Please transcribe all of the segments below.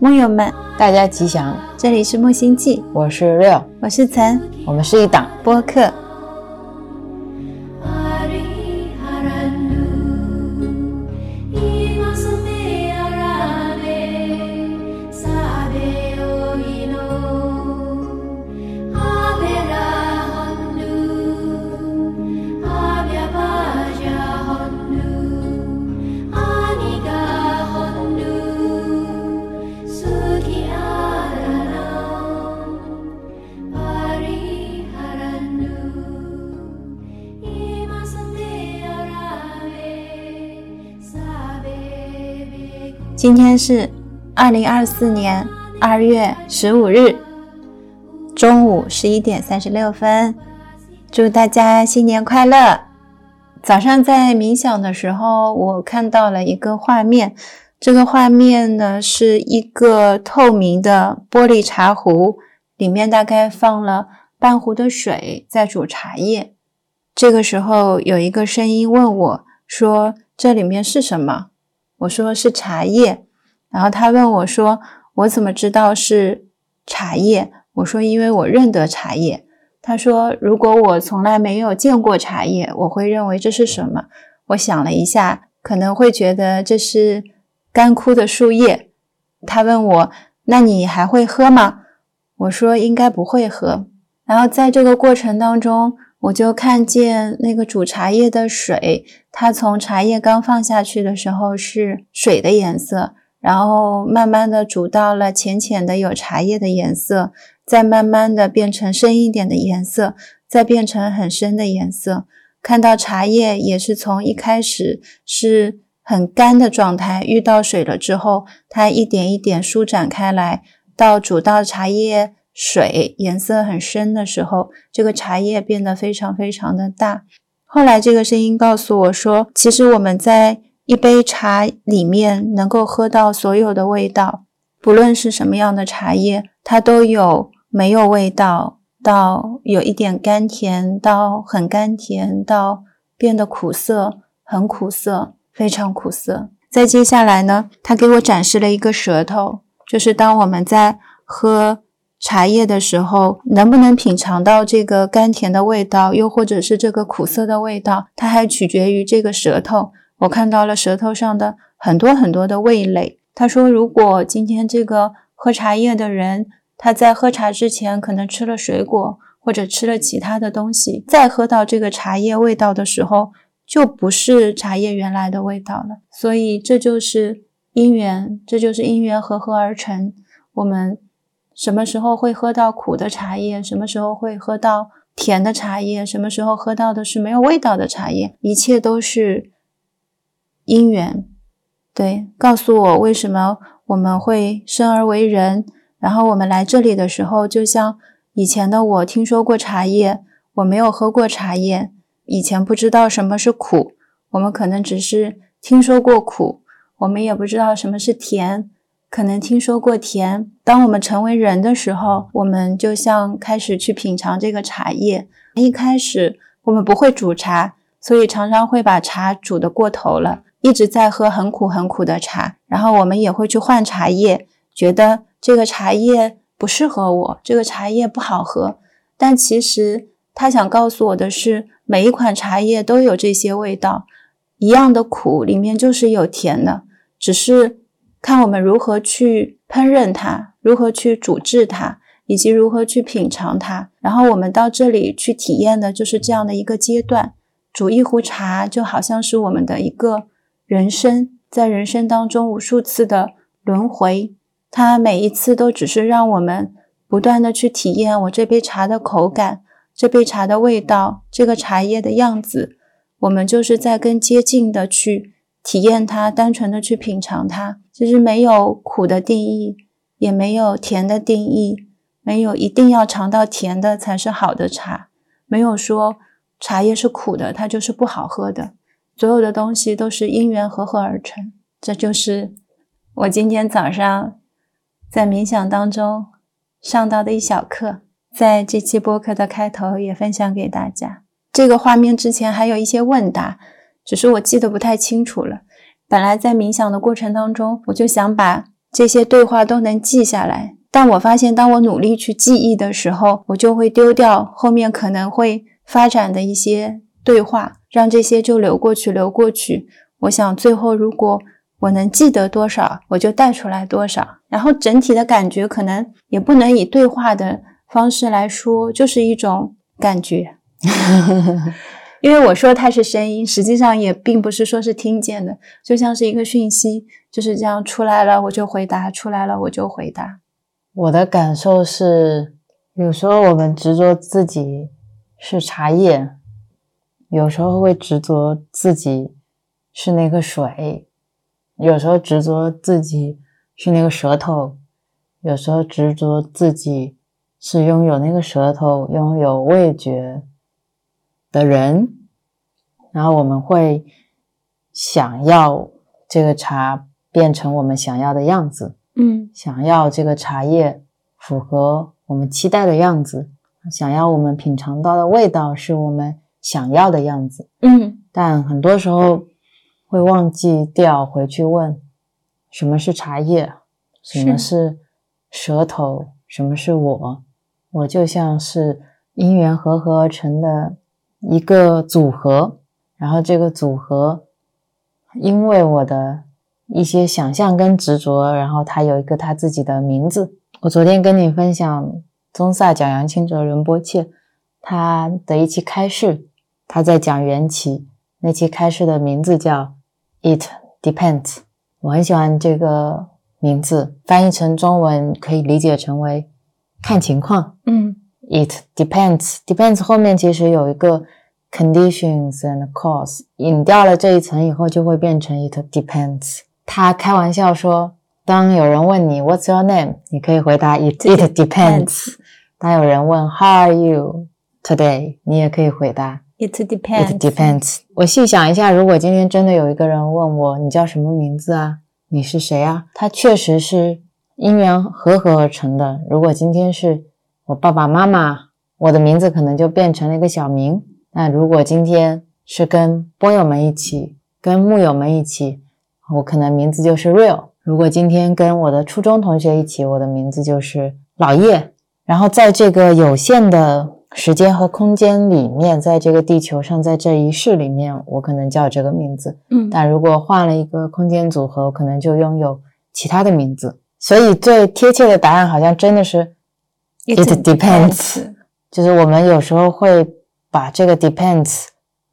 木友们，大家吉祥！这里是木星记，我是六，我是岑，我们是一档播客。今天是二零二四年二月十五日中午十一点三十六分，祝大家新年快乐！早上在冥想的时候，我看到了一个画面，这个画面呢是一个透明的玻璃茶壶，里面大概放了半壶的水，在煮茶叶。这个时候有一个声音问我说：“这里面是什么？”我说是茶叶，然后他问我说：“我怎么知道是茶叶？”我说：“因为我认得茶叶。”他说：“如果我从来没有见过茶叶，我会认为这是什么？”我想了一下，可能会觉得这是干枯的树叶。他问我：“那你还会喝吗？”我说：“应该不会喝。”然后在这个过程当中。我就看见那个煮茶叶的水，它从茶叶刚放下去的时候是水的颜色，然后慢慢的煮到了浅浅的有茶叶的颜色，再慢慢的变成深一点的颜色，再变成很深的颜色。看到茶叶也是从一开始是很干的状态，遇到水了之后，它一点一点舒展开来，到煮到茶叶。水颜色很深的时候，这个茶叶变得非常非常的大。后来这个声音告诉我说，其实我们在一杯茶里面能够喝到所有的味道，不论是什么样的茶叶，它都有没有味道，到有一点甘甜，到很甘甜，到变得苦涩，很苦涩，非常苦涩。再接下来呢，他给我展示了一个舌头，就是当我们在喝。茶叶的时候，能不能品尝到这个甘甜的味道，又或者是这个苦涩的味道，它还取决于这个舌头。我看到了舌头上的很多很多的味蕾。他说，如果今天这个喝茶叶的人，他在喝茶之前可能吃了水果或者吃了其他的东西，再喝到这个茶叶味道的时候，就不是茶叶原来的味道了。所以这就是因缘，这就是因缘合合而成。我们。什么时候会喝到苦的茶叶？什么时候会喝到甜的茶叶？什么时候喝到的是没有味道的茶叶？一切都是因缘。对，告诉我为什么我们会生而为人。然后我们来这里的时候，就像以前的我听说过茶叶，我没有喝过茶叶，以前不知道什么是苦。我们可能只是听说过苦，我们也不知道什么是甜。可能听说过甜。当我们成为人的时候，我们就像开始去品尝这个茶叶。一开始我们不会煮茶，所以常常会把茶煮得过头了，一直在喝很苦很苦的茶。然后我们也会去换茶叶，觉得这个茶叶不适合我，这个茶叶不好喝。但其实他想告诉我的是，每一款茶叶都有这些味道，一样的苦里面就是有甜的，只是。看我们如何去烹饪它，如何去煮制它，以及如何去品尝它。然后我们到这里去体验的就是这样的一个阶段。煮一壶茶就好像是我们的一个人生，在人生当中无数次的轮回，它每一次都只是让我们不断的去体验我这杯茶的口感，这杯茶的味道，这个茶叶的样子。我们就是在更接近的去体验它，单纯的去品尝它。其实没有苦的定义，也没有甜的定义，没有一定要尝到甜的才是好的茶，没有说茶叶是苦的，它就是不好喝的。所有的东西都是因缘合合而成。这就是我今天早上在冥想当中上到的一小课，在这期播客的开头也分享给大家。这个画面之前还有一些问答，只是我记得不太清楚了。本来在冥想的过程当中，我就想把这些对话都能记下来。但我发现，当我努力去记忆的时候，我就会丢掉后面可能会发展的一些对话，让这些就流过去，流过去。我想最后如果我能记得多少，我就带出来多少。然后整体的感觉可能也不能以对话的方式来说，就是一种感觉。因为我说它是声音，实际上也并不是说是听见的，就像是一个讯息，就是这样出来了我就回答，出来了我就回答。我的感受是，有时候我们执着自己是茶叶，有时候会执着自己是那个水，有时候执着自己是那个舌头，有时候执着自己是拥有那个舌头、拥有味觉的人，然后我们会想要这个茶变成我们想要的样子。嗯，想要这个茶叶符合我们期待的样子，想要我们品尝到的味道是我们想要的样子。嗯，但很多时候会忘记掉回去问，什么是茶叶？什么是舌头？什么是我？我就像是因缘合合而成的一个组合，然后这个组合因为我的。一些想象跟执着，然后它有一个它自己的名字。我昨天跟你分享宗萨讲杨清哲仁波切他的一期开示，他在讲缘起那期开示的名字叫 “It Depends”。我很喜欢这个名字，翻译成中文可以理解成为看情况。嗯，It depends，depends 后面其实有一个 conditions and cause，引掉了这一层以后，就会变成 It depends。他开玩笑说：“当有人问你 What's your name？你可以回答 It It depends。当有人问 How are you today？你也可以回答 It depends。It depends。我细想一下，如果今天真的有一个人问我你叫什么名字啊？你是谁啊？他确实是因缘和合而成的。如果今天是我爸爸妈妈，我的名字可能就变成了一个小名。那如果今天是跟波友们一起，跟木友们一起。”我可能名字就是 Real。如果今天跟我的初中同学一起，我的名字就是老叶。然后在这个有限的时间和空间里面，在这个地球上，在这一世里面，我可能叫这个名字。嗯，但如果换了一个空间组合，我可能就拥有其他的名字。所以最贴切的答案好像真的是 It depends。就是我们有时候会把这个 depends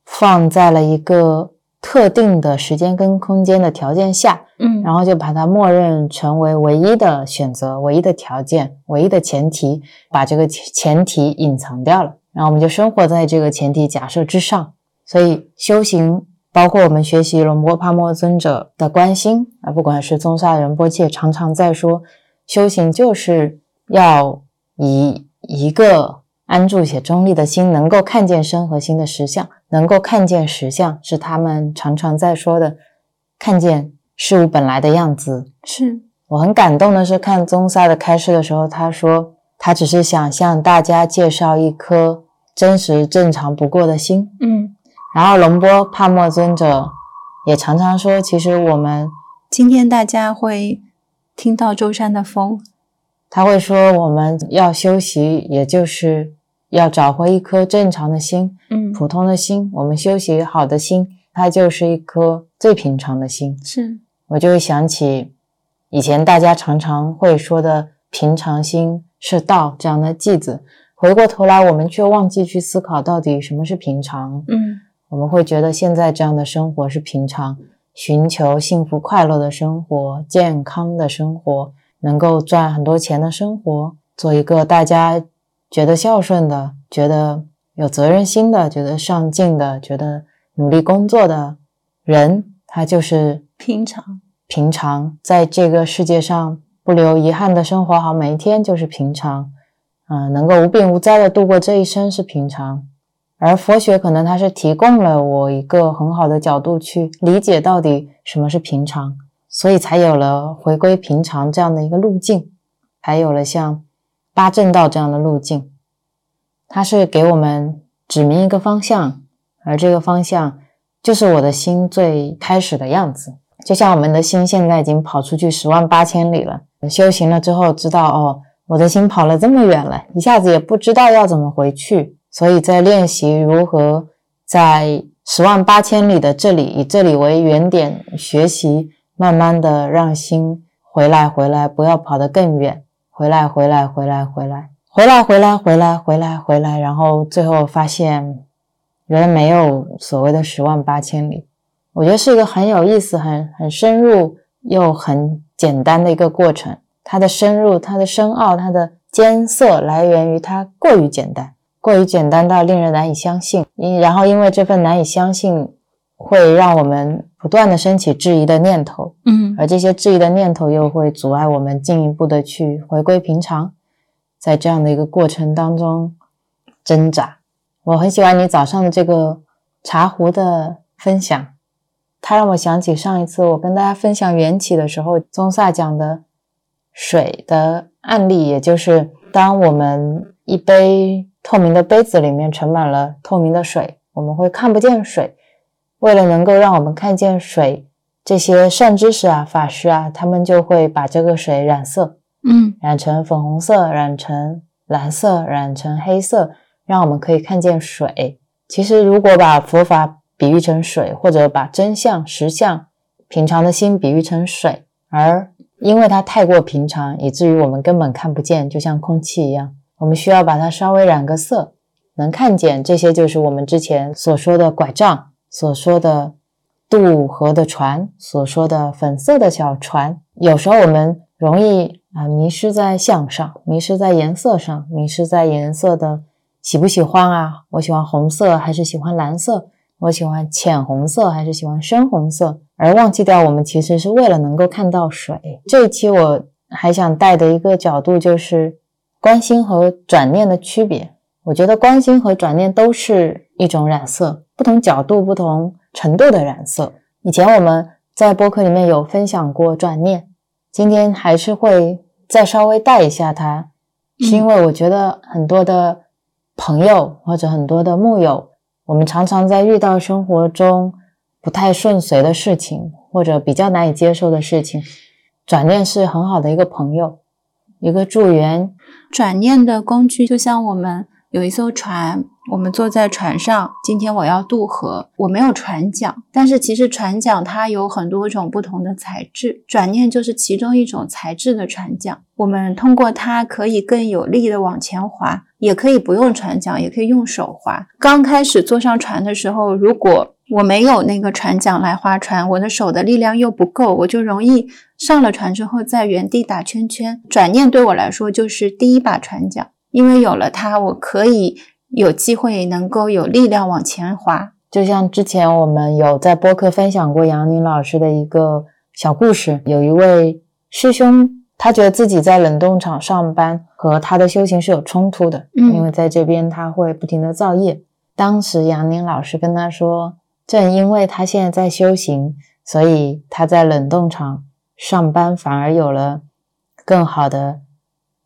放在了一个。特定的时间跟空间的条件下，嗯，然后就把它默认成为唯一的选择、唯一的条件、唯一的前提，把这个前提隐藏掉了，然后我们就生活在这个前提假设之上。所以修行，包括我们学习龙波帕默尊者的关心啊，不管是宗萨仁波切，常常在说，修行就是要以一个。安住且中立的心，能够看见身和心的实相，能够看见实相，是他们常常在说的，看见事物本来的样子。是我很感动的是，看宗萨的开示的时候，他说他只是想向大家介绍一颗真实正常不过的心。嗯，然后龙波帕默尊者也常常说，其实我们今天大家会听到舟山的风。他会说：“我们要休息，也就是要找回一颗正常的心，嗯，普通的心。我们休息好的心，它就是一颗最平常的心。是我就会想起以前大家常常会说的‘平常心是道’这样的句子。回过头来，我们却忘记去思考到底什么是平常。嗯，我们会觉得现在这样的生活是平常，寻求幸福快乐的生活，健康的生活。”能够赚很多钱的生活，做一个大家觉得孝顺的、觉得有责任心的、觉得上进的、觉得努力工作的人，他就是平常。平常在这个世界上不留遗憾的生活好，每一天就是平常。嗯，能够无病无灾的度过这一生是平常。而佛学可能它是提供了我一个很好的角度去理解到底什么是平常。所以才有了回归平常这样的一个路径，还有了像八正道这样的路径，它是给我们指明一个方向，而这个方向就是我的心最开始的样子。就像我们的心现在已经跑出去十万八千里了，修行了之后知道哦，我的心跑了这么远了，一下子也不知道要怎么回去，所以在练习如何在十万八千里的这里以这里为原点学习，慢慢的让心回来回来，不要跑得更远，回来回来回来回来回来回来回来回来回来，然后最后发现原来没有所谓的十万八千里。我觉得是一个很有意思、很很深入又很简单的一个过程。它的深入、它的深奥、它的艰涩，来源于它过于简单，过于简单到令人难以相信。因然后因为这份难以相信，会让我们不断的升起质疑的念头。嗯，而这些质疑的念头又会阻碍我们进一步的去回归平常，在这样的一个过程当中挣扎。我很喜欢你早上的这个茶壶的分享。它让我想起上一次我跟大家分享缘起的时候，宗萨讲的水的案例，也就是当我们一杯透明的杯子里面盛满了透明的水，我们会看不见水。为了能够让我们看见水，这些善知识啊、法师啊，他们就会把这个水染色，嗯，染成粉红色，染成蓝色，染成黑色，让我们可以看见水。其实，如果把佛法比喻成水，或者把真相、实相、平常的心比喻成水，而因为它太过平常，以至于我们根本看不见，就像空气一样。我们需要把它稍微染个色，能看见。这些就是我们之前所说的拐杖，所说的渡河的船，所说的粉色的小船。有时候我们容易啊迷失在向上，迷失在颜色上，迷失在颜色的喜不喜欢啊？我喜欢红色还是喜欢蓝色？我喜欢浅红色还是喜欢深红色，而忘记掉我们其实是为了能够看到水。这一期我还想带的一个角度就是关心和转念的区别。我觉得关心和转念都是一种染色，不同角度、不同程度的染色。以前我们在播客里面有分享过转念，今天还是会再稍微带一下它，是因为我觉得很多的朋友或者很多的木友。我们常常在遇到生活中不太顺遂的事情，或者比较难以接受的事情，转念是很好的一个朋友，一个助缘。转念的工具就像我们有一艘船，我们坐在船上。今天我要渡河，我没有船桨，但是其实船桨它有很多种不同的材质，转念就是其中一种材质的船桨。我们通过它可以更有力的往前划。也可以不用船桨，也可以用手划。刚开始坐上船的时候，如果我没有那个船桨来划船，我的手的力量又不够，我就容易上了船之后在原地打圈圈。转念对我来说就是第一把船桨，因为有了它，我可以有机会能够有力量往前滑。就像之前我们有在播客分享过杨宁老师的一个小故事，有一位师兄。他觉得自己在冷冻厂上班和他的修行是有冲突的，嗯，因为在这边他会不停的造业。当时杨宁老师跟他说，正因为他现在在修行，所以他在冷冻厂上班反而有了更好的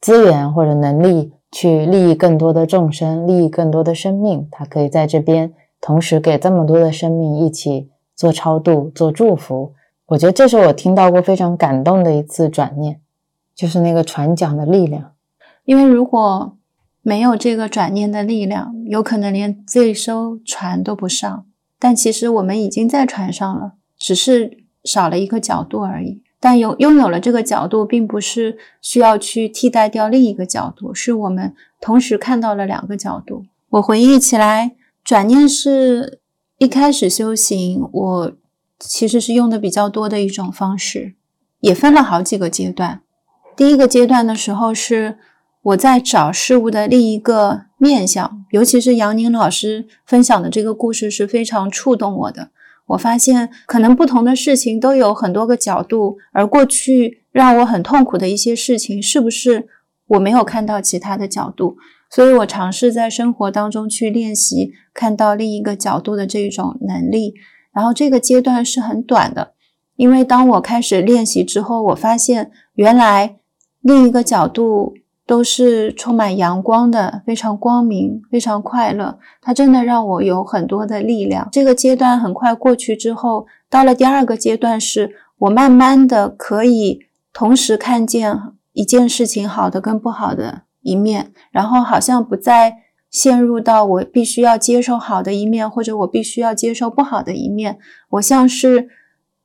资源或者能力去利益更多的众生，利益更多的生命。他可以在这边同时给这么多的生命一起做超度、做祝福。我觉得这是我听到过非常感动的一次转念。就是那个船桨的力量，因为如果没有这个转念的力量，有可能连这艘船都不上。但其实我们已经在船上了，只是少了一个角度而已。但有拥有了这个角度，并不是需要去替代掉另一个角度，是我们同时看到了两个角度。我回忆起来，转念是一开始修行，我其实是用的比较多的一种方式，也分了好几个阶段。第一个阶段的时候，是我在找事物的另一个面相，尤其是杨宁老师分享的这个故事是非常触动我的。我发现，可能不同的事情都有很多个角度，而过去让我很痛苦的一些事情，是不是我没有看到其他的角度？所以我尝试在生活当中去练习看到另一个角度的这种能力。然后这个阶段是很短的，因为当我开始练习之后，我发现原来。另一个角度都是充满阳光的，非常光明，非常快乐。它真的让我有很多的力量。这个阶段很快过去之后，到了第二个阶段，是我慢慢的可以同时看见一件事情好的跟不好的一面，然后好像不再陷入到我必须要接受好的一面，或者我必须要接受不好的一面。我像是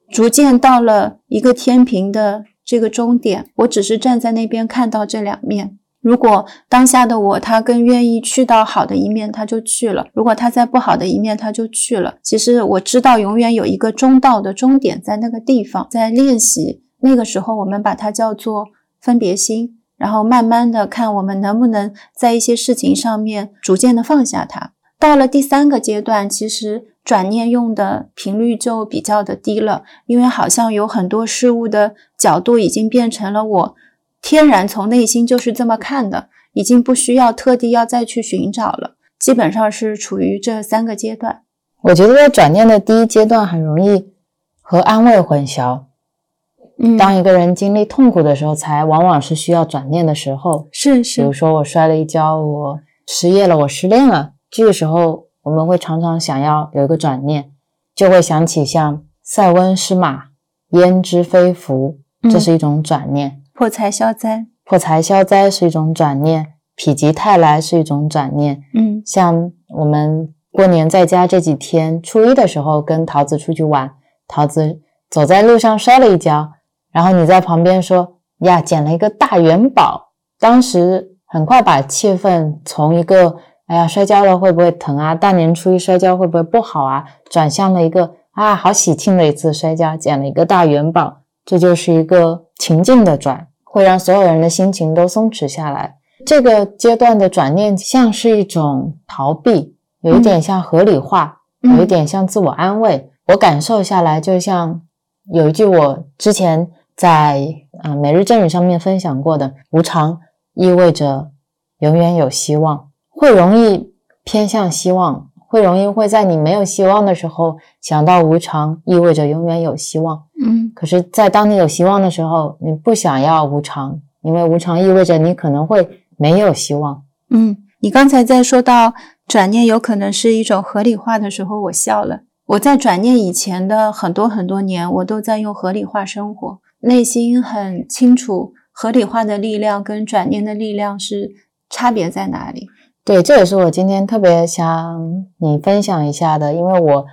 逐渐到了一个天平的这个终点，我只是站在那边看到这两面。如果当下的我他更愿意去到好的一面，他就去了；如果他在不好的一面，他就去了。其实我知道，永远有一个中道的终点在那个地方，在练习那个时候，我们把它叫做分别心，然后慢慢的看我们能不能在一些事情上面逐渐的放下它。到了第三个阶段，其实转念用的频率就比较的低了，因为好像有很多事物的角度已经变成了我。天然从内心就是这么看的，已经不需要特地要再去寻找了，基本上是处于这三个阶段。我觉得在转念的第一阶段很容易和安慰混淆。嗯，当一个人经历痛苦的时候，才往往是需要转念的时候。是是，比如说我摔了一跤，我失业了，我失恋了，这个时候我们会常常想要有一个转念，就会想起像塞翁失马焉知非福，这是一种转念。破财消灾，破财消灾是一种转念；否极泰来是一种转念。嗯，像我们过年在家这几天，初一的时候跟桃子出去玩，桃子走在路上摔了一跤，然后你在旁边说呀，捡了一个大元宝。当时很快把气氛从一个哎呀摔跤了会不会疼啊，大年初一摔跤会不会不好啊，转向了一个啊好喜庆的一次摔跤，捡了一个大元宝。这就是一个情境的转，会让所有人的心情都松弛下来。这个阶段的转念像是一种逃避，有一点像合理化，有一点像自我安慰。我感受下来，就像有一句我之前在啊每日正语上面分享过的：“无常意味着永远有希望。”会容易偏向希望，会容易会在你没有希望的时候想到无常意味着永远有希望。嗯，可是，在当你有希望的时候，你不想要无常，因为无常意味着你可能会没有希望。嗯，你刚才在说到转念有可能是一种合理化的时候，我笑了。我在转念以前的很多很多年，我都在用合理化生活，内心很清楚合理化的力量跟转念的力量是差别在哪里。对，这也是我今天特别想你分享一下的，因为我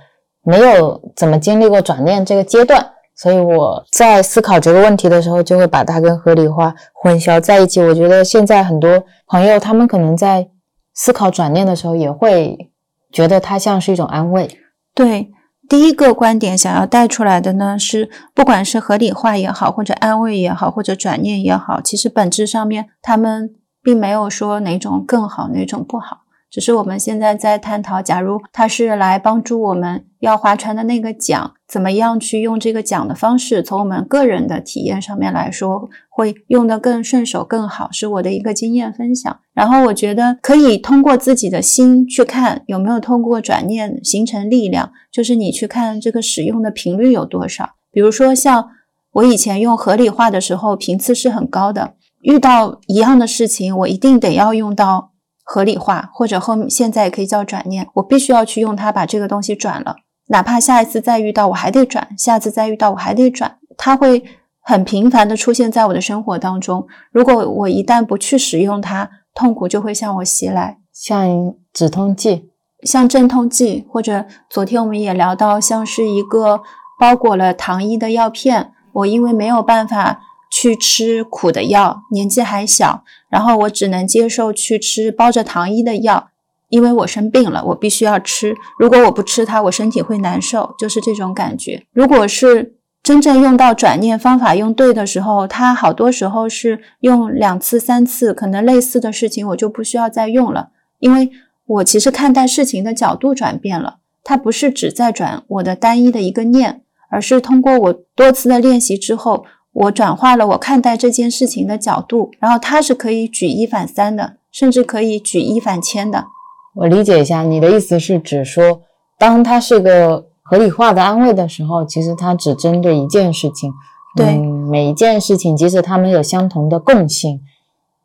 没有怎么经历过转念这个阶段。所以我在思考这个问题的时候，就会把它跟合理化混淆在一起。我觉得现在很多朋友，他们可能在思考转念的时候，也会觉得它像是一种安慰。对，第一个观点想要带出来的呢，是不管是合理化也好，或者安慰也好，或者转念也好，其实本质上面他们并没有说哪种更好，哪种不好。只是我们现在在探讨，假如它是来帮助我们要划船的那个桨，怎么样去用这个桨的方式，从我们个人的体验上面来说，会用得更顺手、更好，是我的一个经验分享。然后我觉得可以通过自己的心去看，有没有通过转念形成力量，就是你去看这个使用的频率有多少。比如说像我以前用合理化的时候，频次是很高的，遇到一样的事情，我一定得要用到。合理化，或者后现在也可以叫转念，我必须要去用它把这个东西转了，哪怕下一次再遇到我还得转，下次再遇到我还得转，它会很频繁的出现在我的生活当中。如果我一旦不去使用它，痛苦就会向我袭来，像止痛剂，像镇痛剂，或者昨天我们也聊到，像是一个包裹了糖衣的药片，我因为没有办法。去吃苦的药，年纪还小，然后我只能接受去吃包着糖衣的药，因为我生病了，我必须要吃。如果我不吃它，我身体会难受，就是这种感觉。如果是真正用到转念方法用对的时候，它好多时候是用两次、三次，可能类似的事情我就不需要再用了，因为我其实看待事情的角度转变了，它不是只在转我的单一的一个念，而是通过我多次的练习之后。我转化了我看待这件事情的角度，然后它是可以举一反三的，甚至可以举一反千的。我理解一下，你的意思是指说，当它是个合理化的安慰的时候，其实它只针对一件事情。对，每一件事情，即使它们有相同的共性，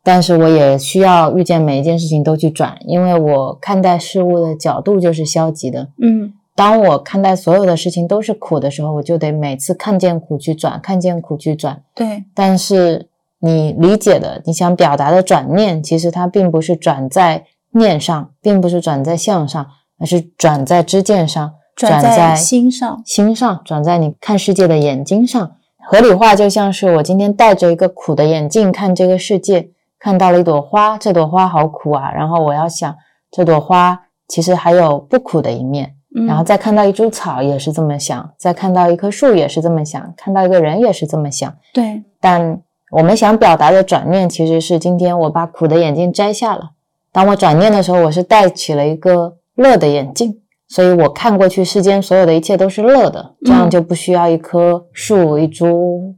但是我也需要遇见每一件事情都去转，因为我看待事物的角度就是消极的。嗯。当我看待所有的事情都是苦的时候，我就得每次看见苦去转，看见苦去转。对，但是你理解的，你想表达的转念，其实它并不是转在念上，并不是转在相上，而是转在知见上，转在心上，心上，转在你看世界的眼睛上。合理化就像是我今天戴着一个苦的眼镜看这个世界，看到了一朵花，这朵花好苦啊，然后我要想这朵花其实还有不苦的一面。然后再看到一株草也是这么想，再看到一棵树也是这么想，看到一个人也是这么想。对，但我们想表达的转念其实是今天我把苦的眼镜摘下了。当我转念的时候，我是戴起了一个乐的眼镜，所以我看过去世间所有的一切都是乐的，这样就不需要一棵树、一株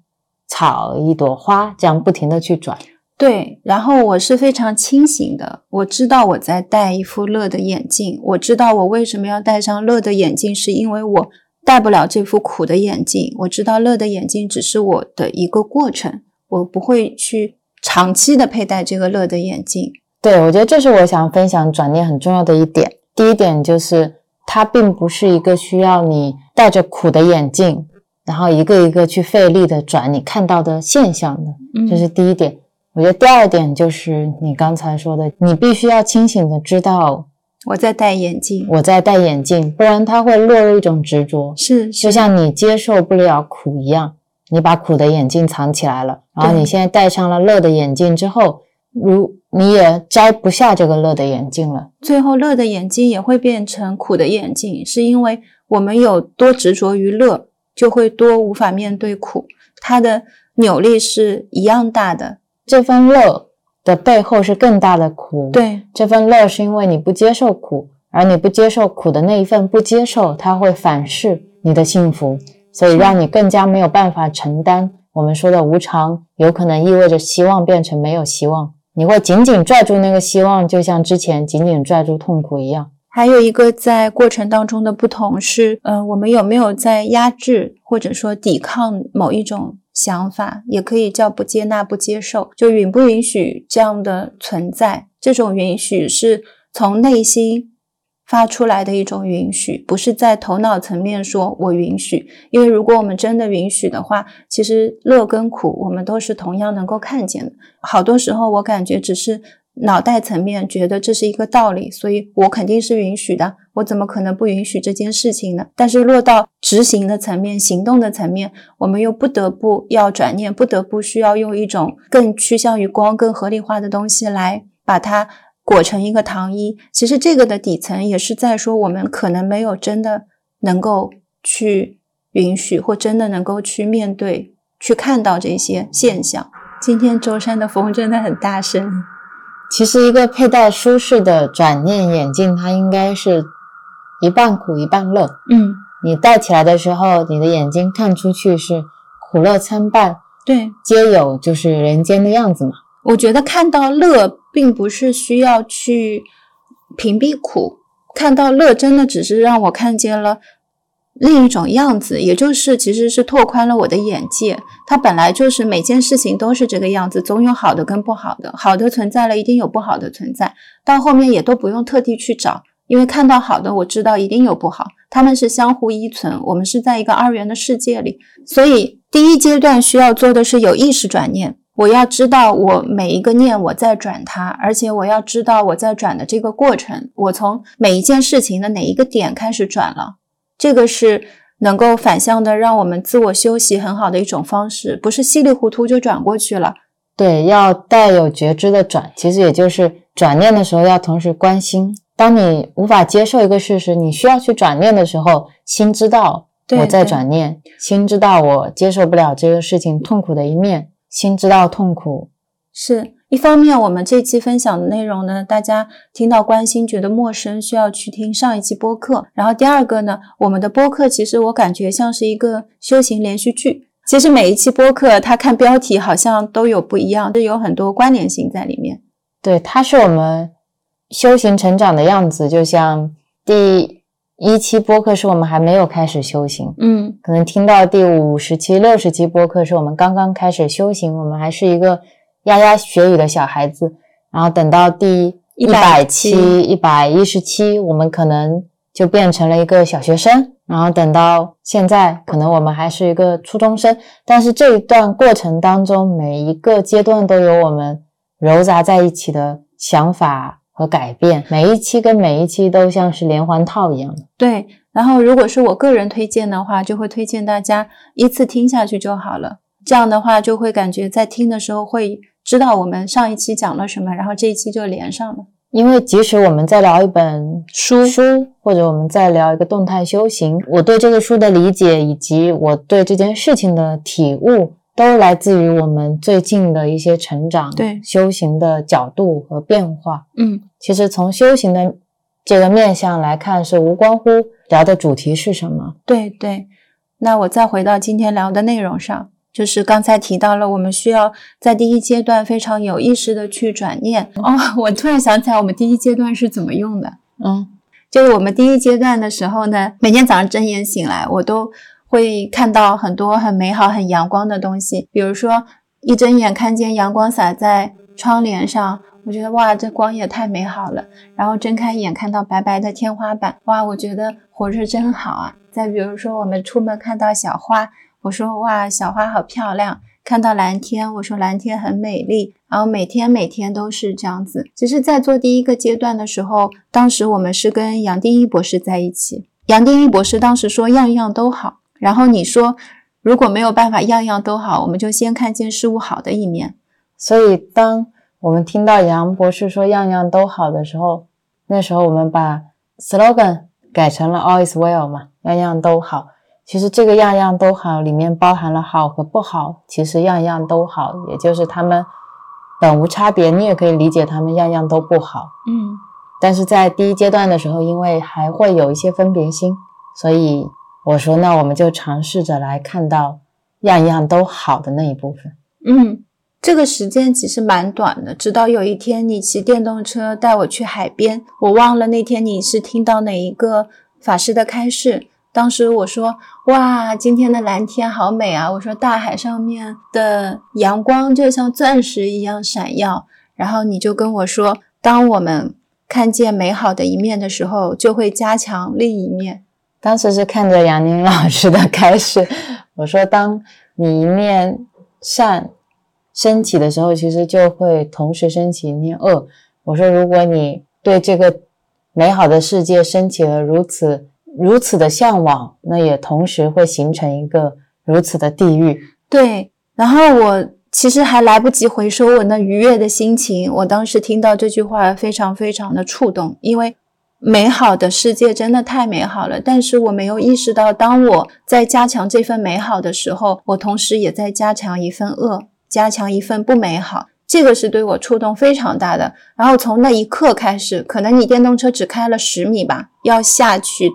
草、一朵花这样不停的去转。对，然后我是非常清醒的，我知道我在戴一副乐的眼镜，我知道我为什么要戴上乐的眼镜，是因为我戴不了这副苦的眼镜。我知道乐的眼镜只是我的一个过程，我不会去长期的佩戴这个乐的眼镜。对，我觉得这是我想分享转念很重要的一点。第一点就是，它并不是一个需要你戴着苦的眼镜，然后一个一个去费力的转你看到的现象的，这是第一点。我觉得第二点就是你刚才说的，你必须要清醒的知道我在戴眼镜，我在戴眼镜，不然他会落入一种执着，是就像你接受不了苦一样，你把苦的眼镜藏起来了，然后你现在戴上了乐的眼镜之后，如你也摘不下这个乐的眼镜了，最后乐的眼镜也会变成苦的眼镜，是因为我们有多执着于乐，就会多无法面对苦，它的扭力是一样大的。这份乐的背后是更大的苦。对，这份乐是因为你不接受苦，而你不接受苦的那一份不接受，它会反噬你的幸福，所以让你更加没有办法承担。我们说的无常，有可能意味着希望变成没有希望，你会紧紧拽住那个希望，就像之前紧紧拽住痛苦一样。还有一个在过程当中的不同是，呃，我们有没有在压制或者说抵抗某一种？想法也可以叫不接纳、不接受，就允不允许这样的存在？这种允许是从内心发出来的一种允许，不是在头脑层面说“我允许”。因为如果我们真的允许的话，其实乐跟苦我们都是同样能够看见的。好多时候我感觉只是。脑袋层面觉得这是一个道理，所以我肯定是允许的。我怎么可能不允许这件事情呢？但是落到执行的层面、行动的层面，我们又不得不要转念，不得不需要用一种更趋向于光、更合理化的东西来把它裹成一个糖衣。其实这个的底层也是在说，我们可能没有真的能够去允许，或真的能够去面对、去看到这些现象。今天舟山的风真的很大声。其实，一个佩戴舒适的转念眼镜，它应该是一半苦一半乐。嗯，你戴起来的时候，你的眼睛看出去是苦乐参半，对，皆有，就是人间的样子嘛。我觉得看到乐，并不是需要去屏蔽苦，看到乐，真的只是让我看见了。另一种样子，也就是其实是拓宽了我的眼界。它本来就是每件事情都是这个样子，总有好的跟不好的，好的存在了，一定有不好的存在。到后面也都不用特地去找，因为看到好的，我知道一定有不好，他们是相互依存。我们是在一个二元的世界里，所以第一阶段需要做的是有意识转念。我要知道我每一个念我在转它，而且我要知道我在转的这个过程，我从每一件事情的哪一个点开始转了。这个是能够反向的，让我们自我休息很好的一种方式，不是稀里糊涂就转过去了。对，要带有觉知的转，其实也就是转念的时候要同时关心。当你无法接受一个事实，你需要去转念的时候，心知道我在转念，心知道我接受不了这个事情痛苦的一面，心知道痛苦是。一方面，我们这期分享的内容呢，大家听到关心觉得陌生，需要去听上一期播客。然后第二个呢，我们的播客其实我感觉像是一个修行连续剧。其实每一期播客，它看标题好像都有不一样，就有很多关联性在里面。对，它是我们修行成长的样子。就像第一期播客是我们还没有开始修行，嗯，可能听到第五十期、六十期播客是我们刚刚开始修行，我们还是一个。牙牙学语的小孩子，然后等到第一百期、一百一十期，我们可能就变成了一个小学生，然后等到现在，可能我们还是一个初中生。但是这一段过程当中，每一个阶段都有我们糅杂在一起的想法和改变，每一期跟每一期都像是连环套一样的。对，然后如果是我个人推荐的话，就会推荐大家依次听下去就好了。这样的话，就会感觉在听的时候会知道我们上一期讲了什么，然后这一期就连上了。因为即使我们在聊一本书书，或者我们在聊一个动态修行，我对这个书的理解以及我对这件事情的体悟，都来自于我们最近的一些成长，对修行的角度和变化。嗯，其实从修行的这个面向来看，是无关乎聊的主题是什么。对对。那我再回到今天聊的内容上。就是刚才提到了，我们需要在第一阶段非常有意识的去转念。哦，我突然想起来，我们第一阶段是怎么用的？嗯，就是我们第一阶段的时候呢，每天早上睁眼醒来，我都会看到很多很美好、很阳光的东西。比如说，一睁眼看见阳光洒在窗帘上，我觉得哇，这光也太美好了。然后睁开眼看到白白的天花板，哇，我觉得活着真好啊。再比如说，我们出门看到小花。我说哇，小花好漂亮！看到蓝天，我说蓝天很美丽。然后每天每天都是这样子。其实，在做第一个阶段的时候，当时我们是跟杨定一博士在一起。杨定一博士当时说样样都好。然后你说如果没有办法样样都好，我们就先看见事物好的一面。所以，当我们听到杨博士说样样都好的时候，那时候我们把 slogan 改成了 All is well 嘛，样样都好。其实这个样样都好，里面包含了好和不好。其实样样都好，也就是他们本无差别。你也可以理解他们样样都不好。嗯，但是在第一阶段的时候，因为还会有一些分别心，所以我说，那我们就尝试着来看到样样都好的那一部分。嗯，这个时间其实蛮短的。直到有一天你骑电动车带我去海边，我忘了那天你是听到哪一个法师的开示。当时我说：“哇，今天的蓝天好美啊！”我说：“大海上面的阳光就像钻石一样闪耀。”然后你就跟我说：“当我们看见美好的一面的时候，就会加强另一面。”当时是看着杨宁老师的开始，我说：“当你一面善升起的时候，其实就会同时升起一面恶。”我说：“如果你对这个美好的世界升起了如此……”如此的向往，那也同时会形成一个如此的地狱。对，然后我其实还来不及回收我那愉悦的心情。我当时听到这句话，非常非常的触动，因为美好的世界真的太美好了。但是我没有意识到，当我在加强这份美好的时候，我同时也在加强一份恶，加强一份不美好。这个是对我触动非常大的。然后从那一刻开始，可能你电动车只开了十米吧，要下去。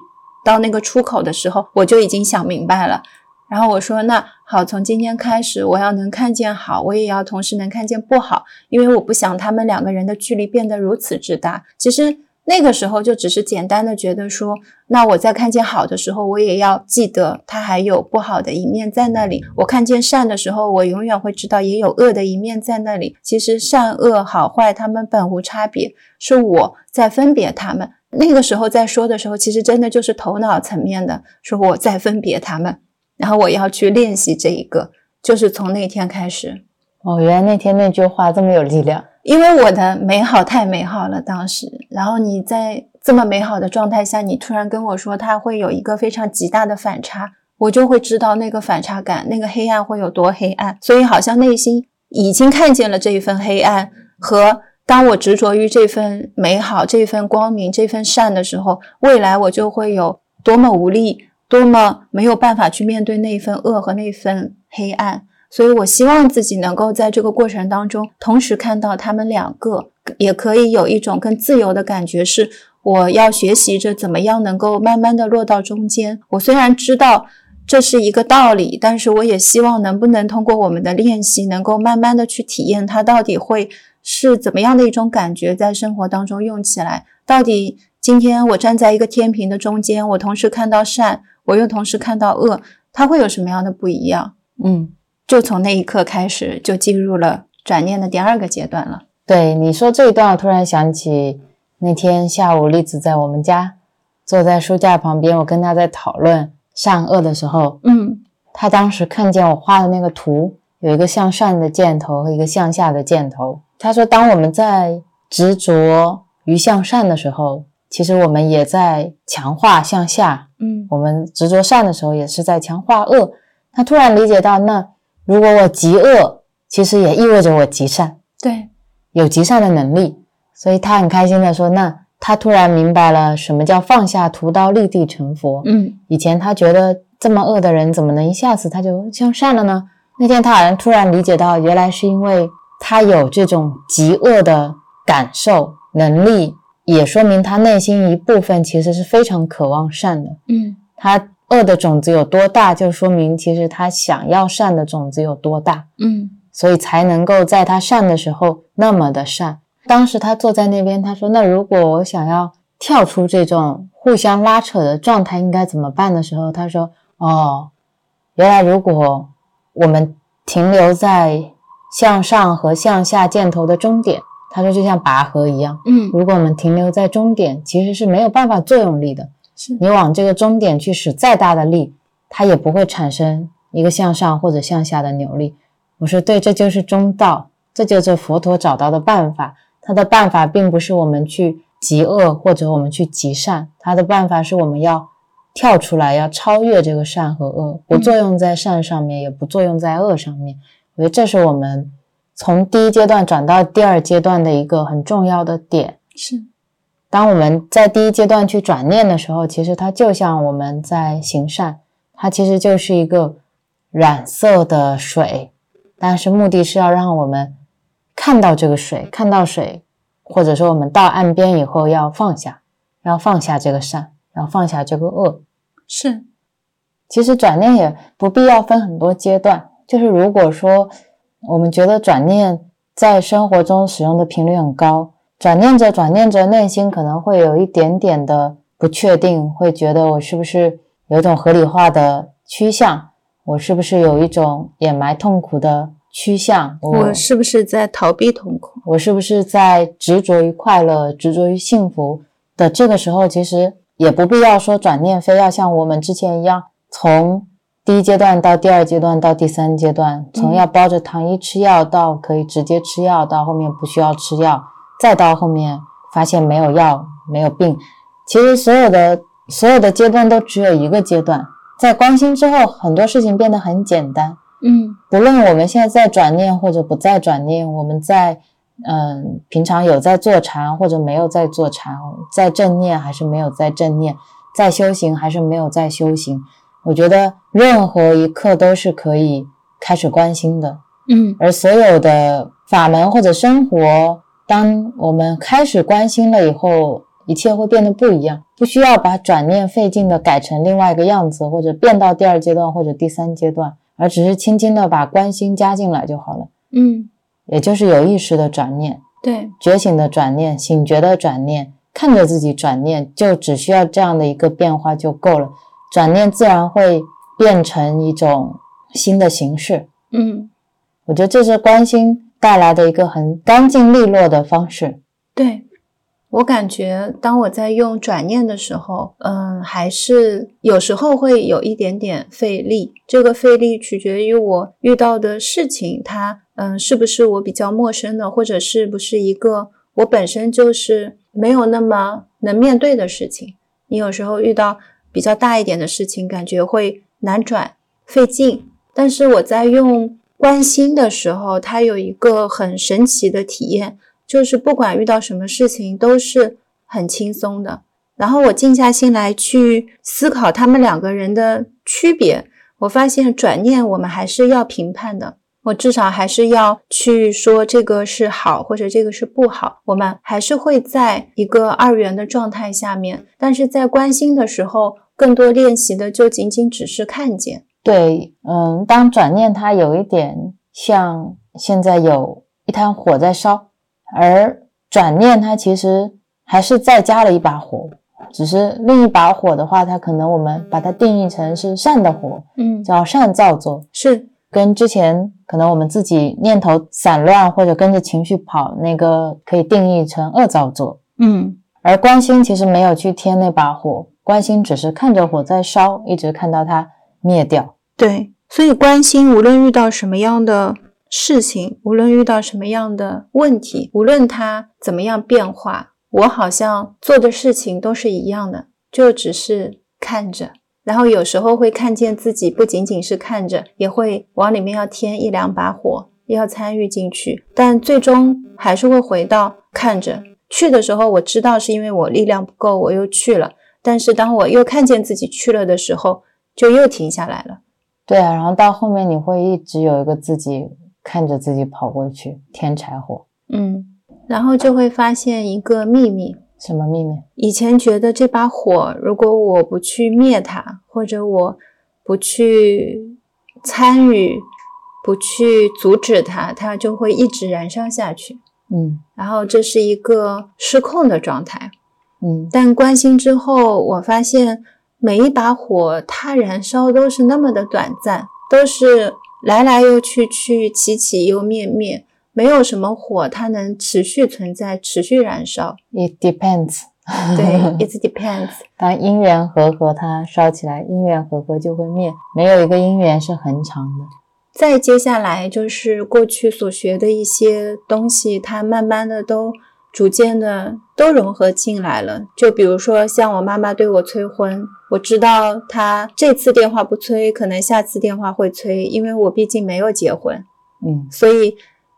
到那个出口的时候，我就已经想明白了。然后我说：“那好，从今天开始，我要能看见好，我也要同时能看见不好，因为我不想他们两个人的距离变得如此之大。”其实那个时候就只是简单的觉得说，那我在看见好的时候，我也要记得它还有不好的一面在那里。我看见善的时候，我永远会知道也有恶的一面在那里。其实善恶好坏，他们本无差别，是我在分别他们。那个时候在说的时候，其实真的就是头脑层面的，说我在分别他们，然后我要去练习这一个，就是从那天开始。哦，原来那天那句话这么有力量，因为我的美好太美好了，当时，然后你在这么美好的状态下，你突然跟我说它会有一个非常极大的反差，我就会知道那个反差感，那个黑暗会有多黑暗，所以好像内心已经看见了这一份黑暗和。当我执着于这份美好、这份光明、这份善的时候，未来我就会有多么无力、多么没有办法去面对那份恶和那份黑暗。所以，我希望自己能够在这个过程当中，同时看到他们两个，也可以有一种更自由的感觉。是我要学习着怎么样能够慢慢的落到中间。我虽然知道这是一个道理，但是我也希望能不能通过我们的练习，能够慢慢的去体验它到底会。是怎么样的一种感觉，在生活当中用起来？到底今天我站在一个天平的中间，我同时看到善，我又同时看到恶，它会有什么样的不一样？嗯，就从那一刻开始，就进入了转念的第二个阶段了。对你说这一段，我突然想起那天下午，栗子在我们家坐在书架旁边，我跟他在讨论善恶的时候，嗯他当时看见我画的那个图，有一个向上的箭头和一个向下的箭头。他说，当我们在执着于向善的时候，其实我们也在强化向下；嗯我们执着善的时候，也是在强化恶。他突然理解到，那如果我极恶，其实也意味着我极善。对，有极善的能力，所以他很开心的说：“那他突然明白了什么叫放下屠刀立地成佛。嗯以前他觉得这么恶的人怎么能一下子他就向善了呢？那天他好像突然理解到，原来是因为他有这种极恶的感受能力，也说明他内心一部分其实是非常渴望善的。嗯他恶的种子有多大，就说明其实他想要善的种子有多大。嗯所以才能够在他善的时候那么的善。当时他坐在那边，他说：“那如果我想要跳出这种互相拉扯的状态，应该怎么办？”的时候，他说：“哦，原来如果我们停留在向上和向下箭头的终点，他说就像拔河一样，嗯如果我们停留在终点，其实是没有办法作用力的。是你往这个终点去使再大的力，它也不会产生一个向上或者向下的扭力。我说对，这就是中道，这就是佛陀找到的办法。他的办法并不是我们去极恶或者我们去极善，他的办法是我们要跳出来，要超越这个善和恶，不作用在善上面，也不作用在恶上面。我觉得这是我们从第一阶段转到第二阶段的一个很重要的点。是当我们在第一阶段去转念的时候，其实它就像我们在行善，它其实就是一个染色的水，但是目的是要让我们看到这个水，看到水，或者说我们到岸边以后要放下，要放下这个善，要放下这个恶。是其实转念也不必要分很多阶段，就是如果说我们觉得转念在生活中使用的频率很高，转念着转念着，内心可能会有一点点的不确定，会觉得我是不是有一种合理化的趋向，我是不是有一种掩埋痛苦的趋向，我我是不是在逃避痛苦？我是不是在执着于快乐、执着于幸福的这个时候，其实也不必要说转念，非要像我们之前一样，从第一阶段到第二阶段到第三阶段，从要包着糖衣吃药到可以直接吃药，到后面不需要吃药，再到后面发现没有药、没有病。其实所有的所有的阶段都只有一个阶段，在关心之后，很多事情变得很简单。嗯不论我们现在在转念或者不在转念，我们在嗯平常有在做禅或者没有在做禅，在正念还是没有在正念，在修行还是没有在修行，我觉得任何一刻都是可以开始关心的。嗯而所有的法门或者生活，当我们开始关心了以后，一切会变得不一样，不需要把转念费劲的改成另外一个样子，或者变到第二阶段或者第三阶段，而只是轻轻的把关心加进来就好了，嗯，也就是有意识的转念、对，觉醒的转念、醒觉的转念，看着自己转念，就只需要这样的一个变化就够了，转念自然会变成一种新的形式。嗯。我觉得这是关心带来的一个很干净利落的方式。对。我感觉，当我在用转念的时候，嗯，还是有时候会有一点点费力。这个费力取决于我遇到的事情，它，嗯，是不是我比较陌生的，或者是不是一个我本身就是没有那么能面对的事情。你有时候遇到比较大一点的事情，感觉会难转、费劲。但是我在用关心的时候，他有一个很神奇的体验。就是不管遇到什么事情都是很轻松的。然后我静下心来去思考他们两个人的区别，我发现转念我们还是要评判的，我至少还是要去说这个是好或者这个是不好，我们还是会在一个二元的状态下面。但是在关心的时候，更多练习的就仅仅只是看见。对，嗯，当转念它有一点像现在有一滩火在烧。而转念，它其实还是再加了一把火，只是另一把火的话，它可能我们把它定义成是善的火，嗯，叫善造作，是跟之前可能我们自己念头散乱或者跟着情绪跑那个可以定义成恶造作。嗯而关心其实没有去添那把火，关心只是看着火在烧，一直看到它灭掉。对，所以关心无论遇到什么样的事情，无论遇到什么样的问题，无论它怎么样变化，我好像做的事情都是一样的，就只是看着。然后有时候会看见自己不仅仅是看着，也会往里面要添一两把火，要参与进去。但最终还是会回到看着。去的时候我知道是因为我力量不够，我又去了。但是当我又看见自己去了的时候，就又停下来了。对啊，然后到后面你会一直有一个自己看着自己跑过去添柴火。嗯，然后就会发现一个秘密。什么秘密？以前觉得这把火，如果我不去灭它，或者我不去参与，不去阻止它，它就会一直燃烧下去。嗯，然后这是一个失控的状态。嗯，但关心之后，我发现每一把火，它燃烧都是那么的短暂，都是来来又去去，起起又灭灭。没有什么火，它能持续存在、持续燃烧。It depends。对，It depends。当因缘和合，它烧起来；因缘和合就会灭。没有一个因缘是恒长的。再接下来就是过去所学的一些东西，它慢慢的都逐渐的都融合进来了。就比如说，像我妈妈对我催婚，我知道她这次电话不催，可能下次电话会催，因为我毕竟没有结婚。嗯，所以。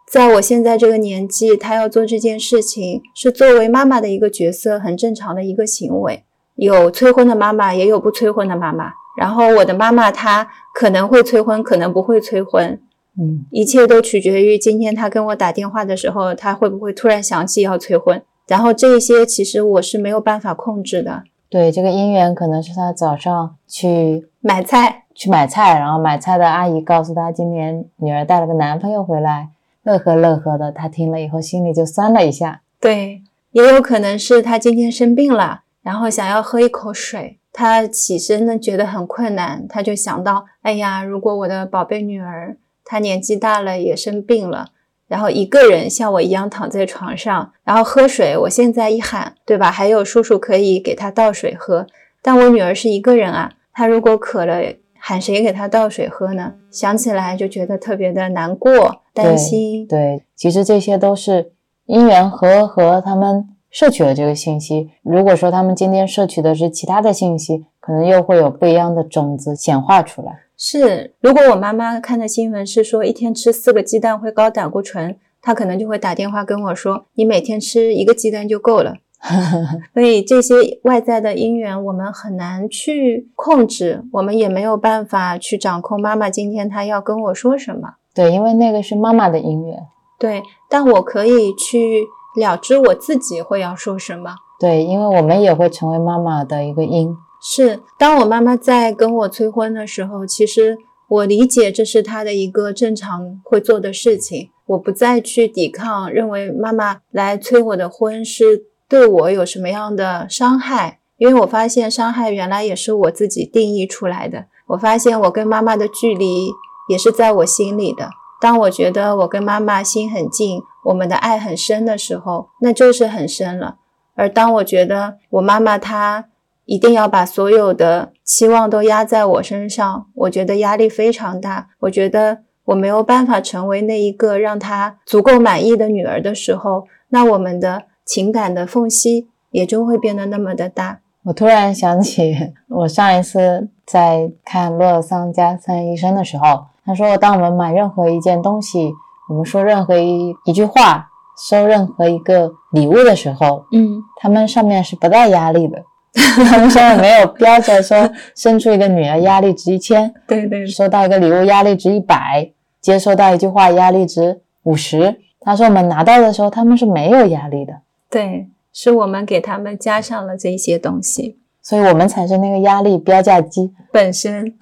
在我现在这个年纪，她要做这件事情，是作为妈妈的一个角色，很正常的一个行为。有催婚的妈妈，也有不催婚的妈妈。然后我的妈妈，她可能会催婚，可能不会催婚。嗯，一切都取决于今天他跟我打电话的时候，他会不会突然想起要催婚。然后这些其实我是没有办法控制的。对，这个姻缘可能是他早上去买菜，去买菜，然后买菜的阿姨告诉他，今年女儿带了个男朋友回来。乐呵乐呵的，他听了以后心里就酸了一下。对，也有可能是他今天生病了，然后想要喝一口水，他起身呢觉得很困难，他就想到，哎呀，如果我的宝贝女儿她年纪大了也生病了，然后一个人像我一样躺在床上，然后喝水，我现在一喊，对吧？还有叔叔可以给他倒水喝，但我女儿是一个人啊，她如果渴了。喊谁给她倒水喝呢？想起来就觉得特别的难过、担心。对，其实这些都是因缘和和他们摄取了这个信息。如果说他们今天摄取的是其他的信息，可能又会有不一样的种子显化出来。是，如果我妈妈看的新闻是说一天吃四个鸡蛋会高胆固醇，她可能就会打电话跟我说：“你每天吃一个鸡蛋就够了。”所以这些外在的因缘，我们很难去控制，我们也没有办法去掌控妈妈今天她要跟我说什么。对，因为那个是妈妈的因缘。对，但我可以去了知我自己会要说什么。对，因为我们也会成为妈妈的一个因。是，当我妈妈在跟我催婚的时候，其实我理解这是她的一个正常会做的事情，我不再去抵抗，认为妈妈来催我的婚是。对我有什么样的伤害？因为我发现伤害原来也是我自己定义出来的。我发现我跟妈妈的距离也是在我心里的。当我觉得我跟妈妈心很近，我们的爱很深的时候，那就是很深了。而当我觉得我妈妈她一定要把所有的期望都压在我身上，我觉得压力非常大。我觉得我没有办法成为那一个让他足够满意的女儿的时候，那我们的。情感的缝隙也就会变得那么的大。我突然想起，我上一次在看洛尔桑加森医生的时候，他说，当我们买任何一件东西，我们说任何一一句话，收任何一个礼物的时候，嗯，他们上面是不带压力的，他们上面没有标着说生出一个女儿压力值一千，对对，收到一个礼物压力值一百，接收到一句话压力值五十。他说我们拿到的时候，他们是没有压力的。对，是我们给他们加上了这些东西，所以我们才是那个压力标价机本身。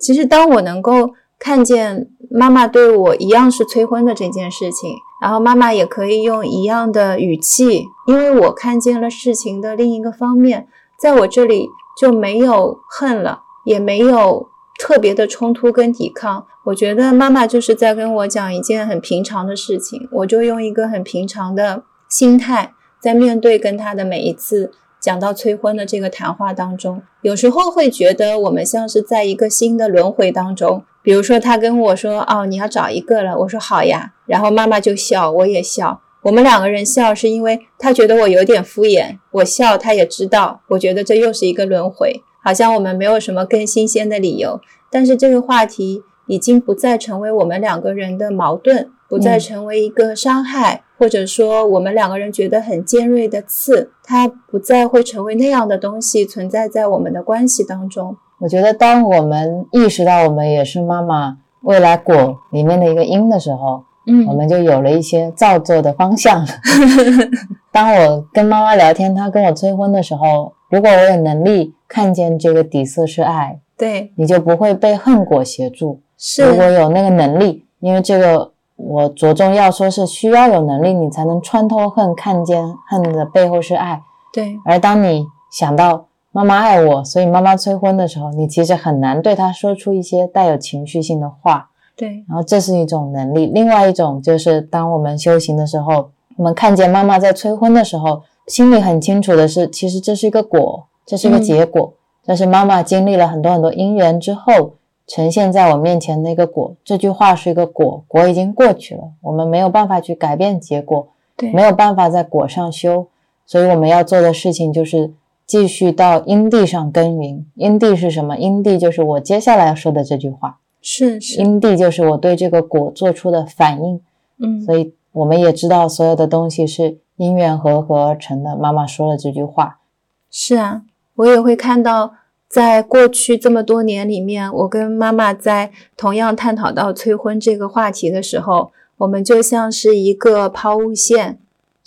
其实，当我能够看见妈妈对我一样是催婚的这件事情，然后妈妈也可以用一样的语气，因为我看见了事情的另一个方面，在我这里就没有恨了，也没有特别的冲突跟抵抗。我觉得妈妈就是在跟我讲一件很平常的事情，我就用一个很平常的。心态在面对跟他的每一次讲到催婚的这个谈话当中，有时候会觉得我们像是在一个新的轮回当中。比如说，他跟我说：“哦，你要找一个了。”我说：“好呀。”然后妈妈就笑，我也笑。我们两个人笑，是因为他觉得我有点敷衍，我笑，他也知道。我觉得这又是一个轮回，好像我们没有什么更新鲜的理由。但是这个话题已经不再成为我们两个人的矛盾，不再成为一个伤害，或者说我们两个人觉得很尖锐的刺，它不再会成为那样的东西存在在我们的关系当中。我觉得，当我们意识到我们也是妈妈未来果里面的一个因的时候，嗯，我们就有了一些造作的方向。当我跟妈妈聊天，她跟我催婚的时候，如果我有能力看见这个底色是爱，对，你就不会被恨果协助。是，如果有那个能力，因为这个我着重要说是需要有能力，你才能穿透恨，看见恨的背后是爱。对，而当你想到。妈妈爱我，所以妈妈催婚的时候，你其实很难对她说出一些带有情绪性的话。对，然后这是一种能力。另外一种就是，当我们修行的时候，我们看见妈妈在催婚的时候，心里很清楚的是，其实这是一个果，这是一个结果，这是妈妈经历了很多很多因缘之后呈现在我面前的一个果。这句话是一个果，果已经过去了，我们没有办法去改变结果，对，没有办法在果上修，所以我们要做的事情就是。继续到因地上耕耘，因地是什么？因地就是我接下来要说的这句话，是是。因地就是我对这个果做出的反应，嗯，所以我们也知道所有的东西是因缘和合而成的。妈妈说了这句话，是啊，我也会看到，在过去这么多年里面，我跟妈妈在同样探讨到催婚这个话题的时候，我们就像是一个抛物线。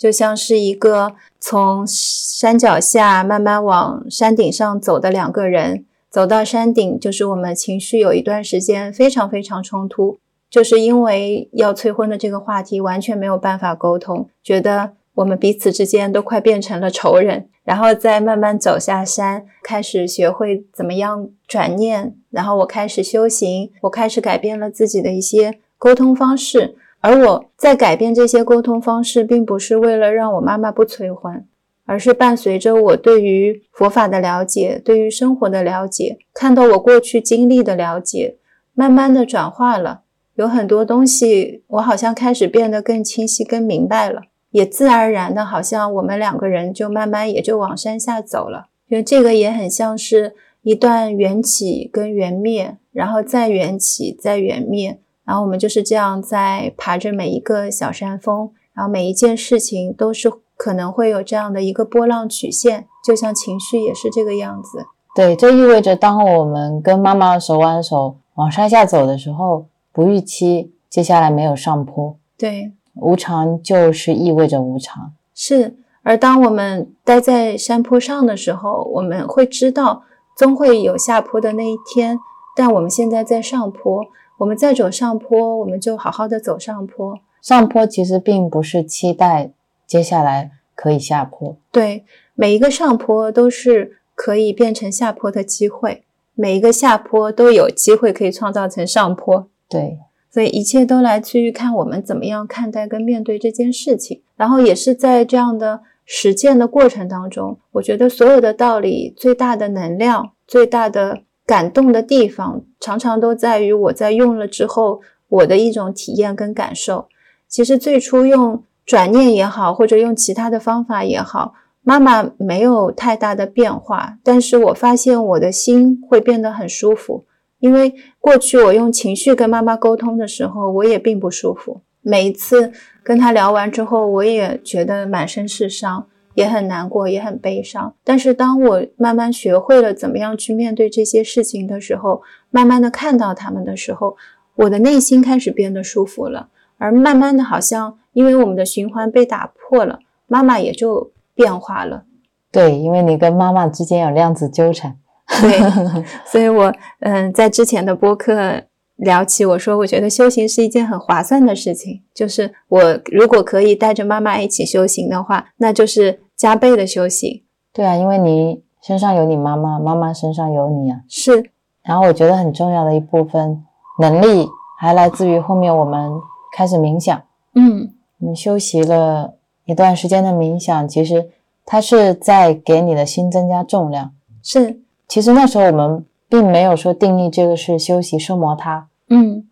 就像是一个从山脚下慢慢往山顶上走的两个人，走到山顶，就是我们情绪有一段时间非常非常冲突，就是因为要催婚的这个话题完全没有办法沟通，觉得我们彼此之间都快变成了仇人，然后再慢慢走下山，开始学会怎么样转念，然后我开始修行，我开始改变了自己的一些沟通方式。而我在改变这些沟通方式，并不是为了让我妈妈不催婚，而是伴随着我对于佛法的了解，对于生活的了解，看到我过去经历的了解，慢慢的转化了。有很多东西，我好像开始变得更清晰、更明白了，也自然而然的，好像我们两个人就慢慢也就往山下走了。因为这个也很像是一段缘起跟缘灭，然后再缘起，再缘灭。然后我们就是这样在爬着每一个小山峰，然后每一件事情都是可能会有这样的一个波浪曲线，就像情绪也是这个样子。对，这意味着当我们跟妈妈手挽手往山下走的时候，不预期接下来没有上坡。对，无常就是意味着无常。是，而当我们待在山坡上的时候，我们会知道终会有下坡的那一天，但我们现在在上坡。我们再走上坡，我们就好好的走上坡。上坡其实并不是期待接下来可以下坡，对，每一个上坡都是可以变成下坡的机会，每一个下坡都有机会可以创造成上坡。对，所以一切都来自于看我们怎么样看待跟面对这件事情，然后也是在这样的实践的过程当中，我觉得所有的道理最大的能量，最大的。感动的地方常常都在于我在用了之后，我的一种体验跟感受。其实最初用转念也好，或者用其他的方法也好，妈妈没有太大的变化，但是我发现我的心会变得很舒服。因为过去我用情绪跟妈妈沟通的时候，我也并不舒服。每一次跟她聊完之后，我也觉得满身是伤。也很难过，也很悲伤。但是当我慢慢学会了怎么样去面对这些事情的时候，慢慢的看到他们的时候，我的内心开始变得舒服了。而慢慢的，好像因为我们的循环被打破了，妈妈也就变化了。对，因为你跟妈妈之间有量子纠缠。对，所以我嗯，在之前的播客聊起，我说我觉得修行是一件很划算的事情，就是我如果可以带着妈妈一起修行的话，那就是。加倍的修行，对啊，因为你身上有你妈妈，妈妈身上有你啊。是，然后我觉得很重要的一部分能力，还来自于后面我们开始冥想。嗯，我们休息了一段时间的冥想，其实它是在给你的心增加重量。是，其实那时候我们并没有说定义这个是修习奢摩他，嗯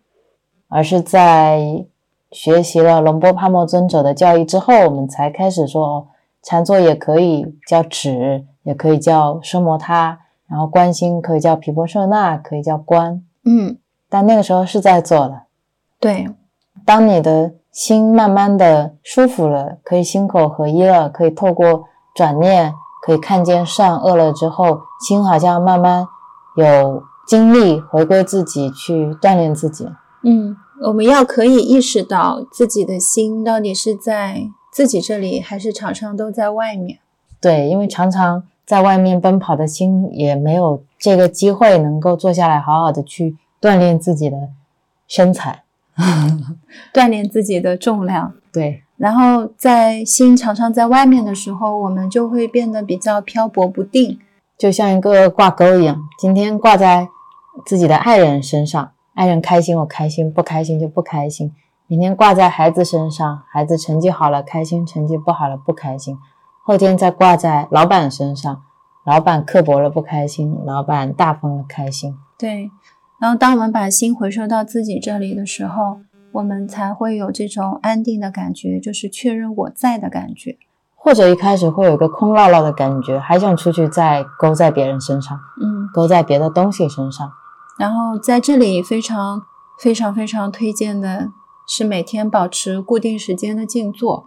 而是在学习了龙波帕默尊者的教义之后，我们才开始说，哦禅坐也可以叫止，也可以叫奢摩他，然后观心可以叫毗婆舍那，可以叫观。嗯，但那个时候是在做的。对，当你的心慢慢的舒服了，可以心口合一了，可以透过转念，可以看见善恶了之后，心好像慢慢有精力回归自己，去锻炼自己。嗯，我们要可以意识到自己的心到底是在自己这里，还是常常都在外面。对，因为常常在外面奔跑的心，也没有这个机会能够坐下来好好的去锻炼自己的身材。锻炼自己的重量。对，然后在心常常在外面的时候，我们就会变得比较漂泊不定。就像一个挂钩一样，今天挂在自己的爱人身上，爱人开心我开心，不开心就不开心；明天挂在孩子身上，孩子成绩好了开心，成绩不好了不开心；后天再挂在老板身上，老板刻薄了不开心，老板大方了开心。对，然后当我们把心回收到自己这里的时候，我们才会有这种安定的感觉，就是确认我在的感觉。或者一开始会有一个空落落的感觉，还想出去再勾在别人身上，嗯，勾在别的东西身上。然后在这里非常非常非常推荐的是每天保持固定时间的静坐。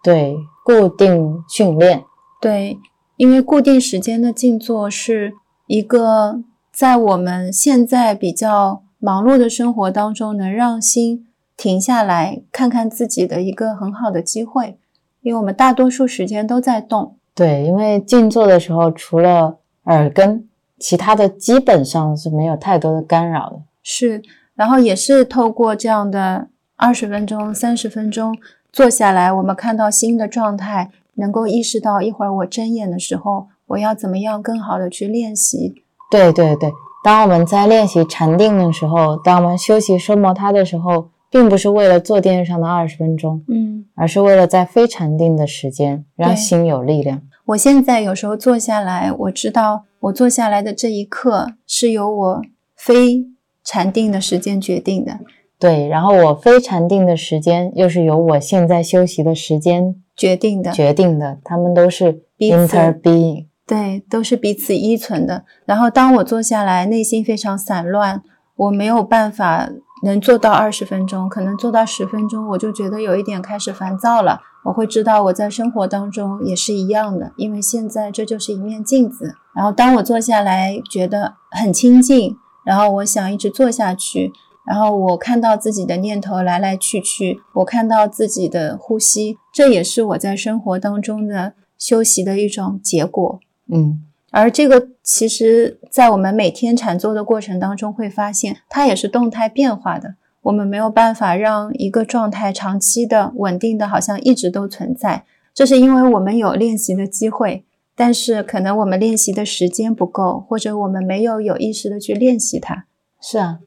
对，固定训练。对，因为固定时间的静坐是一个在我们现在比较忙碌的生活当中，能让心停下来看看自己的一个很好的机会。因为我们大多数时间都在动，对，因为静坐的时候，除了耳根，其他的基本上是没有太多的干扰的。是，然后也是透过这样的二十分钟、三十分钟坐下来，我们看到心的状态，能够意识到一会儿我睁眼的时候，我要怎么样更好的去练习。对对对，当我们在练习禅定的时候，当我们休息奢摩他的时候，并不是为了坐垫上的二十分钟，嗯，而是为了在非禅定的时间让心有力量。我现在有时候坐下来，我知道我坐下来的这一刻是由我非禅定的时间决定的，对，然后我非禅定的时间又是由我现在休息的时间决定的，决定的，他们都是彼此 interbeing。对，都是彼此依存的。然后当我坐下来，内心非常散乱，我没有办法能做到二十分钟，可能做到十分钟，我就觉得有一点开始烦躁了。我会知道我在生活当中也是一样的，因为现在这就是一面镜子。然后当我坐下来，觉得很清静，然后我想一直坐下去，然后我看到自己的念头来来去去，我看到自己的呼吸，这也是我在生活当中的休息的一种结果。嗯，而这个其实，在我们每天禅坐的过程当中，会发现它也是动态变化的。我们没有办法让一个状态长期的、稳定的，好像一直都存在。这是因为我们有练习的机会，但是可能我们练习的时间不够，或者我们没有有意识的去练习它。是啊，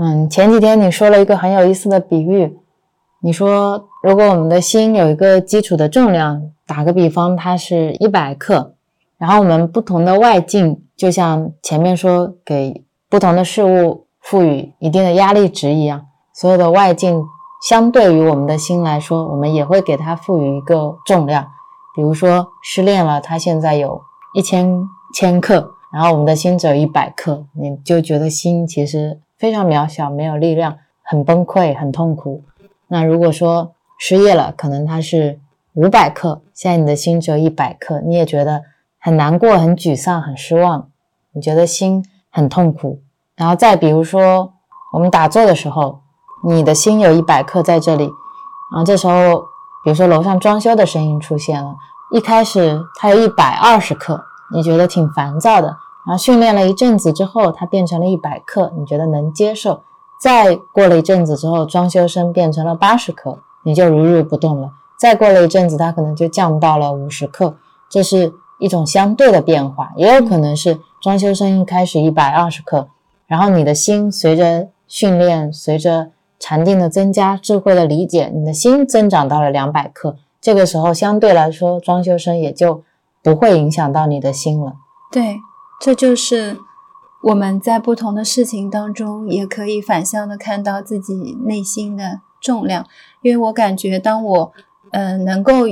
嗯，前几天你说了一个很有意思的比喻，你说如果我们的心有一个基础的重量，打个比方，它是一百克，然后我们不同的外境，就像前面说给不同的事物赋予一定的压力值一样，所有的外境相对于我们的心来说，我们也会给它赋予一个重量。比如说失恋了，它现在有一千千克，然后我们的心只有一百克，你就觉得心其实非常渺小，没有力量，很崩溃，很痛苦。那如果说失业了，可能它是五百克，现在你的心只有一百克，你也觉得很难过、很沮丧、很失望，你觉得心很痛苦。然后再比如说我们打坐的时候，你的心有一百克在这里，然后这时候比如说楼上装修的声音出现了，一开始它有一百二十克，你觉得挺烦躁的，然后训练了一阵子之后，它变成了一百克，你觉得能接受。再过了一阵子之后，装修声变成了八十克，你就如如不动了。再过了一阵子，它可能就降到了五十克，这是一种相对的变化。也有可能是装修声一开始一百二十克，然后你的心随着训练，随着禅定的增加，智慧的理解，你的心增长到了两百克。这个时候相对来说，装修声也就不会影响到你的心了。对，这就是我们在不同的事情当中，也可以反向的看到自己内心的重量。因为我感觉，当我嗯、呃能够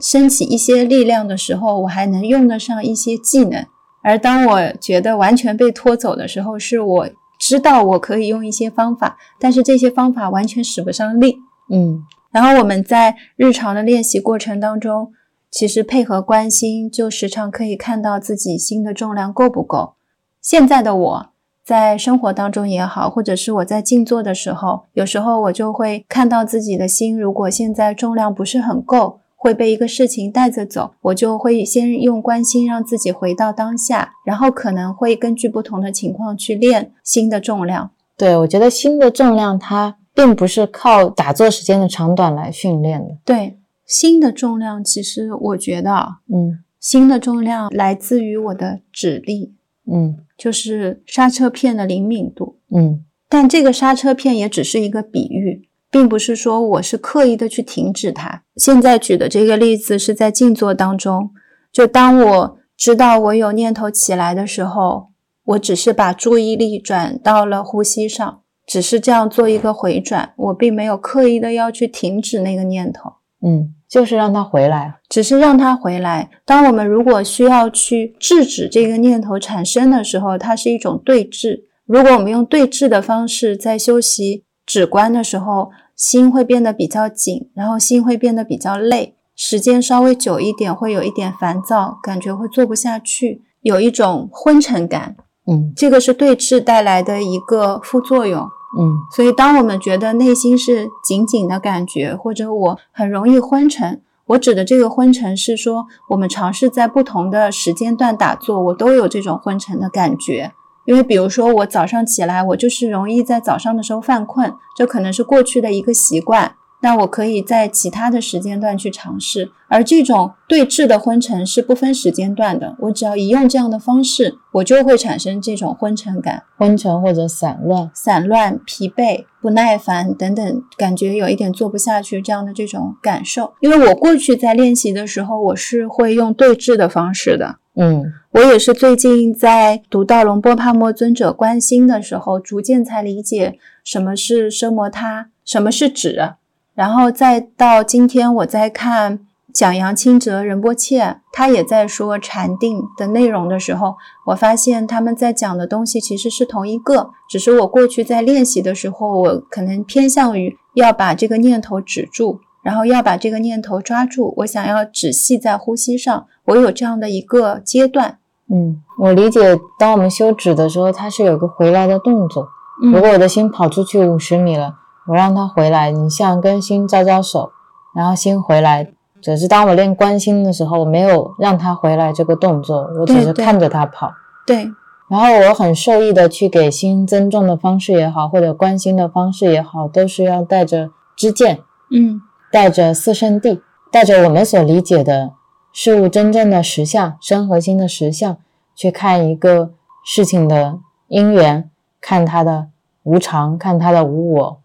升起一些力量的时候，我还能用得上一些技能；而当我觉得完全被拖走的时候，是我知道我可以用一些方法，但是这些方法完全使不上力。嗯然后我们在日常的练习过程当中，其实配合关心，就时常可以看到自己心的重量够不够。现在的我在生活当中也好，或者是我在静坐的时候，有时候我就会看到自己的心，如果现在重量不是很够，会被一个事情带着走，我就会先用关心让自己回到当下，然后可能会根据不同的情况去练心的重量。对，我觉得心的重量它并不是靠打坐时间的长短来训练的。对心的重量，其实我觉得啊，嗯心的重量来自于我的指力，嗯就是刹车片的灵敏度。嗯但这个刹车片也只是一个比喻，并不是说我是刻意的去停止它。现在举的这个例子是在静坐当中，就当我知道我有念头起来的时候，我只是把注意力转到了呼吸上，只是这样做一个回转，我并没有刻意的要去停止那个念头。嗯，就是让他回来。只是让他回来。当我们如果需要去制止这个念头产生的时候，它是一种对峙。如果我们用对峙的方式在修习止观的时候，心会变得比较紧，然后心会变得比较累，时间稍微久一点，会有一点烦躁，感觉会做不下去，有一种昏沉感。嗯这个是对峙带来的一个副作用。嗯所以，当我们觉得内心是紧紧的感觉，或者我很容易昏沉，我指的这个昏沉是说，我们尝试在不同的时间段打坐，我都有这种昏沉的感觉。因为比如说，我早上起来，我就是容易在早上的时候犯困，这可能是过去的一个习惯。那我可以在其他的时间段去尝试，而这种对峙的昏沉是不分时间段的。我只要一用这样的方式，我就会产生这种昏沉感。昏沉或者散乱。散乱、疲惫、不耐烦等等，感觉有一点做不下去这样的这种感受。因为我过去在练习的时候，我是会用对峙的方式的。嗯我也是最近在读到龙波帕默尊者观心的时候，逐渐才理解什么是奢摩他，什么是止。然后再到今天，我在看讲杨清哲仁波切，他也在说禅定的内容的时候，我发现他们在讲的东西其实是同一个，只是我过去在练习的时候，我可能偏向于要把这个念头止住，然后要把这个念头抓住，我想要止息在呼吸上，我有这样的一个阶段。嗯，我理解，当我们修止的时候，它是有个回来的动作。嗯如果我的心跑出去五十米了，我让他回来，你像跟心招招手，然后心回来。只是当我练关心的时候，我没有让他回来这个动作，我只是看着他跑。对，然后我很受益的去给心增重的方式也好，或者关心的方式也好，都是要带着知见，嗯带着四圣谛，带着我们所理解的事物真正的实相、身和心的实相，去看一个事情的因缘，看它的无常，看它的无我，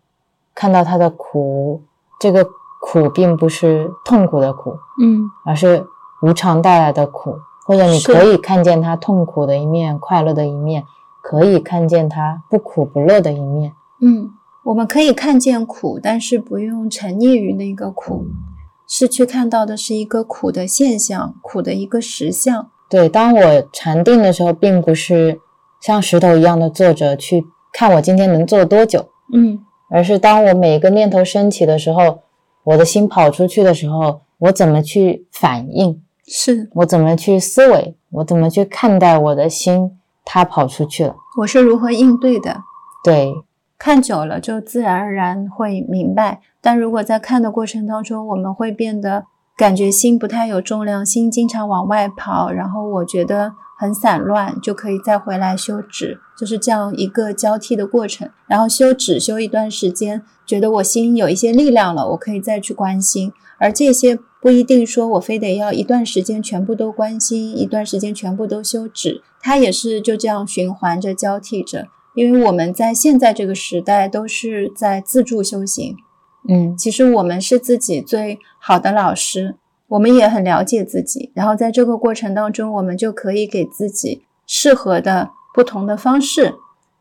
看到他的苦。这个苦并不是痛苦的苦，嗯而是无常带来的苦。或者你可以看见他痛苦的一面，快乐的一面，可以看见他不苦不乐的一面。嗯，我们可以看见苦，但是不用沉溺于那个苦，是去看到的是一个苦的现象，苦的一个实相。对，当我禅定的时候，并不是像石头一样的坐着去看我今天能坐多久，嗯而是当我每一个念头升起的时候，我的心跑出去的时候，我怎么去反应？是，我怎么去思维？我怎么去看待我的心？它跑出去了。我是如何应对的。对，看久了就自然而然会明白，但如果在看的过程当中，我们会变得感觉心不太有重量，心经常往外跑，然后我觉得很散乱，就可以再回来修止，就是这样一个交替的过程。然后修止修一段时间，觉得我心有一些力量了，我可以再去关心，而这些不一定说我非得要一段时间全部都关心，一段时间全部都修止，它也是就这样循环着交替着。因为我们在现在这个时代都是在自助修行，嗯其实我们是自己最好的老师。我们也很了解自己，然后在这个过程当中，我们就可以给自己适合的不同的方式。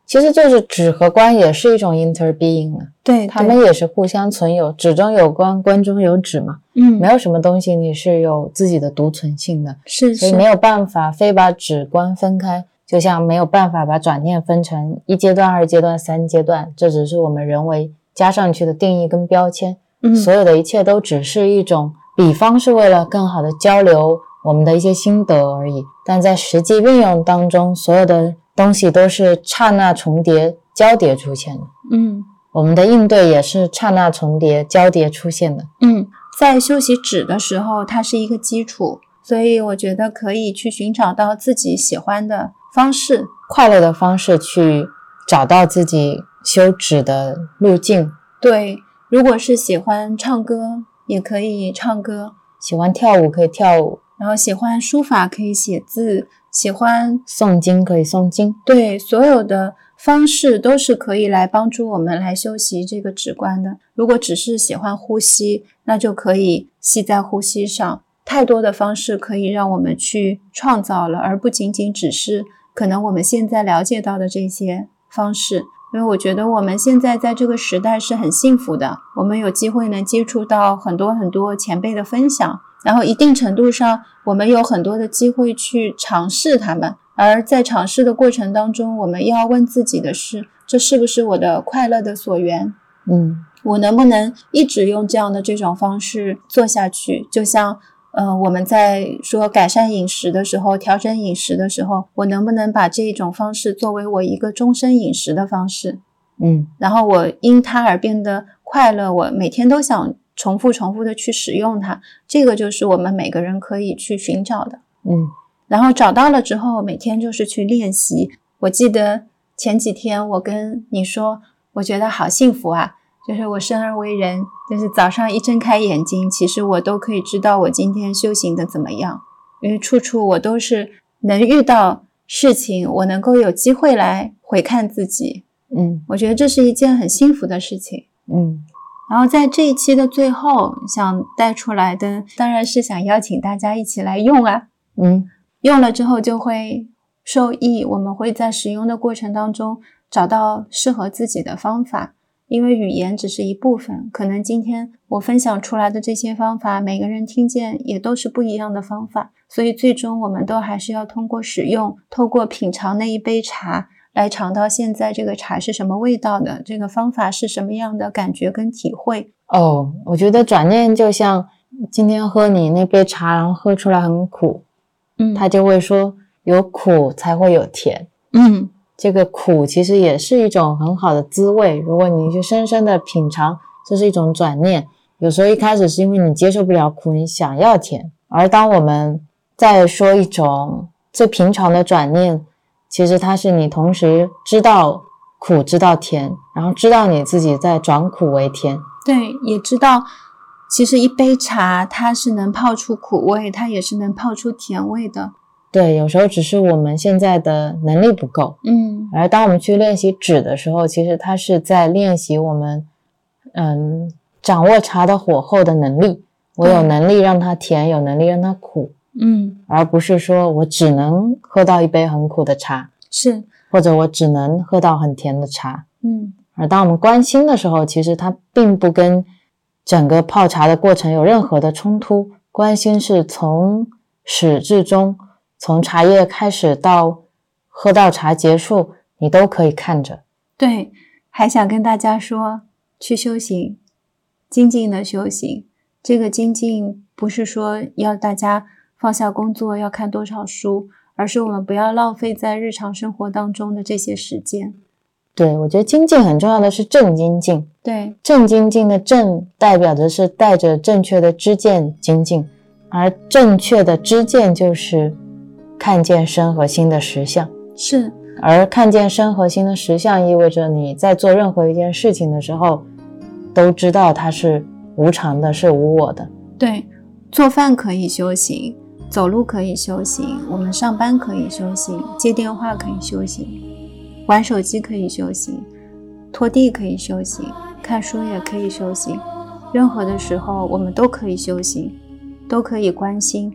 其实就是指和观也是一种 interbeing 啊，对，他们也是互相存有，指中有观，观中有指嘛。嗯，没有什么东西你是有自己的独存性的，是，所以没有办法非把指观分开，就像没有办法把转念分成一阶段、二阶段、三阶段，这只是我们人为加上去的定义跟标签。嗯，所有的一切都只是一种比方，是为了更好的交流我们的一些心得而已。但在实际运用当中，所有的。东西都是刹那重叠、交叠出现的。嗯，我们的应对也是刹那重叠、交叠出现的。嗯，在休息止的时候，它是一个基础，所以我觉得可以去寻找到自己喜欢的方式、快乐的方式，去找到自己修止的路径。对，如果是喜欢唱歌，也可以唱歌；喜欢跳舞，可以跳舞；然后喜欢书法，可以写字。喜欢诵经可以诵经，对，所有的方式都是可以来帮助我们来修习这个止观的。如果只是喜欢呼吸，那就可以吸在呼吸上。太多的方式可以让我们去创造了，而不仅仅只是可能我们现在了解到的这些方式。因为我觉得我们现在在这个时代是很幸福的，我们有机会能接触到很多很多前辈的分享。然后一定程度上，我们有很多的机会去尝试他们，而在尝试的过程当中，我们要问自己的是：这是不是我的快乐的所缘？嗯，我能不能一直用这样的这种方式做下去？就像，呃，我们在说改善饮食的时候，调整饮食的时候，我能不能把这种方式作为我一个终身饮食的方式？嗯，然后我因它而变得快乐，我每天都想。重复重复的去使用它，这个就是我们每个人可以去寻找的。嗯，然后找到了之后，每天就是去练习。我记得前几天我跟你说，我觉得好幸福啊！就是我生而为人，就是早上一睁开眼睛，其实我都可以知道我今天修行的怎么样，因为处处我都是能遇到事情，我能够有机会来回看自己。嗯，我觉得这是一件很幸福的事情。嗯。然后在这一期的最后，想带出来的当然是想邀请大家一起来用啊，嗯，用了之后就会受益。我们会在使用的过程当中找到适合自己的方法，因为语言只是一部分，可能今天我分享出来的这些方法，每个人听见也都是不一样的方法，所以最终我们都还是要通过使用，透过品尝那一杯茶。来尝到现在这个茶是什么味道的，这个方法是什么样的感觉跟体会哦。我觉得转念就像今天喝你那杯茶，然后喝出来很苦，嗯，他就会说有苦才会有甜，嗯，这个苦其实也是一种很好的滋味。如果你去深深的品尝，这是一种转念。有时候一开始是因为你接受不了苦，你想要甜，而当我们再说一种最平常的转念。其实它是你同时知道苦，知道甜，然后知道你自己在转苦为甜。对，也知道其实一杯茶它是能泡出苦味，它也是能泡出甜味的。对，有时候只是我们现在的能力不够。嗯，而当我们去练习止的时候，其实它是在练习我们，嗯，掌握茶的火候的能力。我有能力让它甜，有能力让它苦。嗯，而不是说我只能喝到一杯很苦的茶，是，或者我只能喝到很甜的茶。嗯，而当我们关心的时候，其实它并不跟整个泡茶的过程有任何的冲突。关心是从始至终，从茶叶开始到喝到茶结束，你都可以看着。对，还想跟大家说，去修行，精进的修行。这个精进不是说要大家。放下工作要看多少书，而是我们不要浪费在日常生活当中的这些时间。对我觉得精进很重要的是正精进。对，正精进的正代表的是带着正确的知见精进，而正确的知见就是看见身和心的实相。是，而看见身和心的实相，意味着你在做任何一件事情的时候，都知道它是无常的，是无我的。对，做饭可以修行。走路可以修行，我们上班可以修行，接电话可以修行，玩手机可以修行，拖地可以修行，看书也可以修行。任何的时候，我们都可以修行，都可以关心。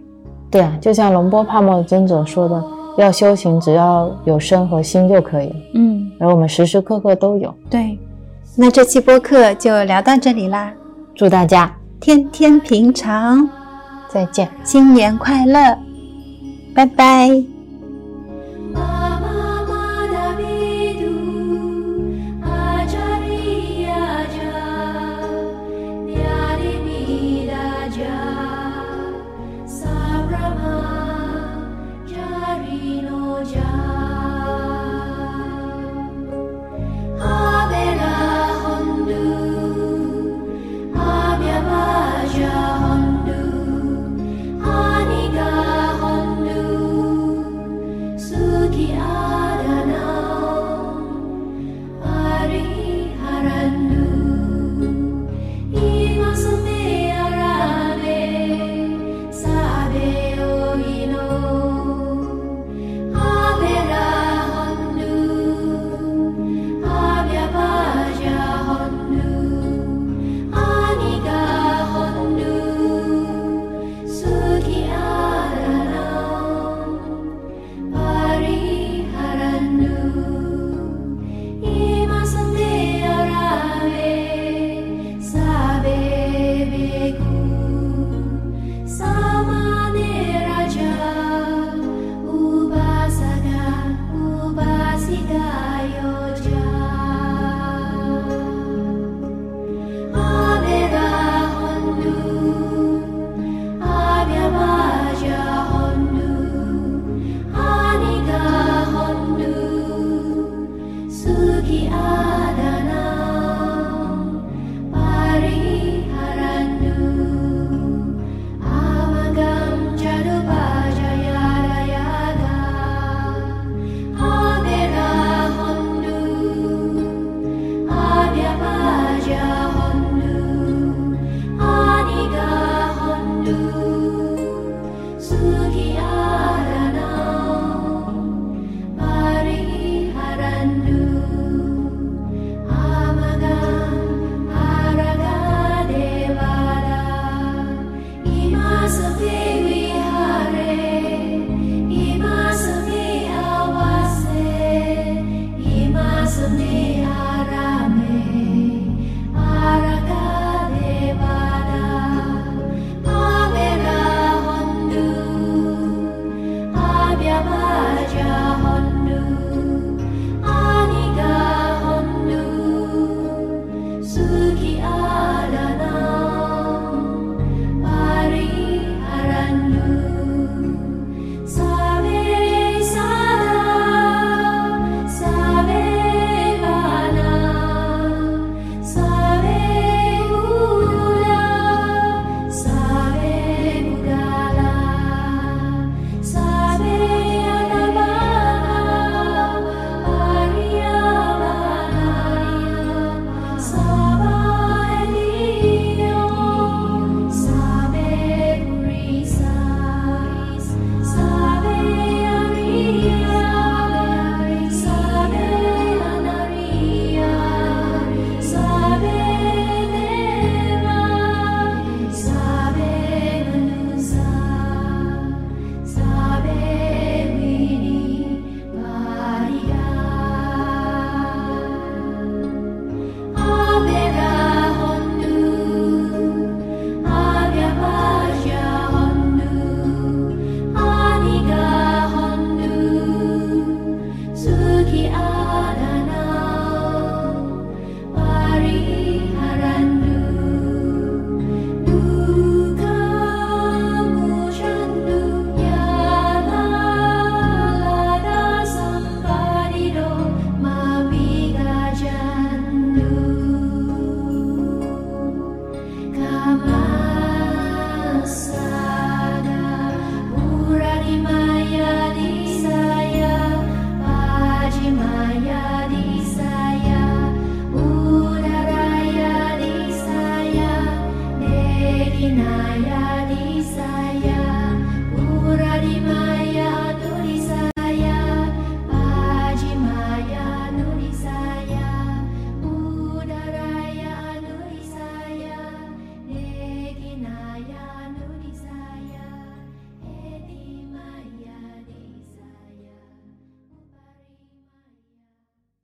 对啊，就像龙波帕默尊者说的，要修行，只要有身和心就可以了。嗯，而我们时时刻刻都有。对。那这期播客就聊到这里啦，祝大家天天平常，再见，新年快乐，拜拜。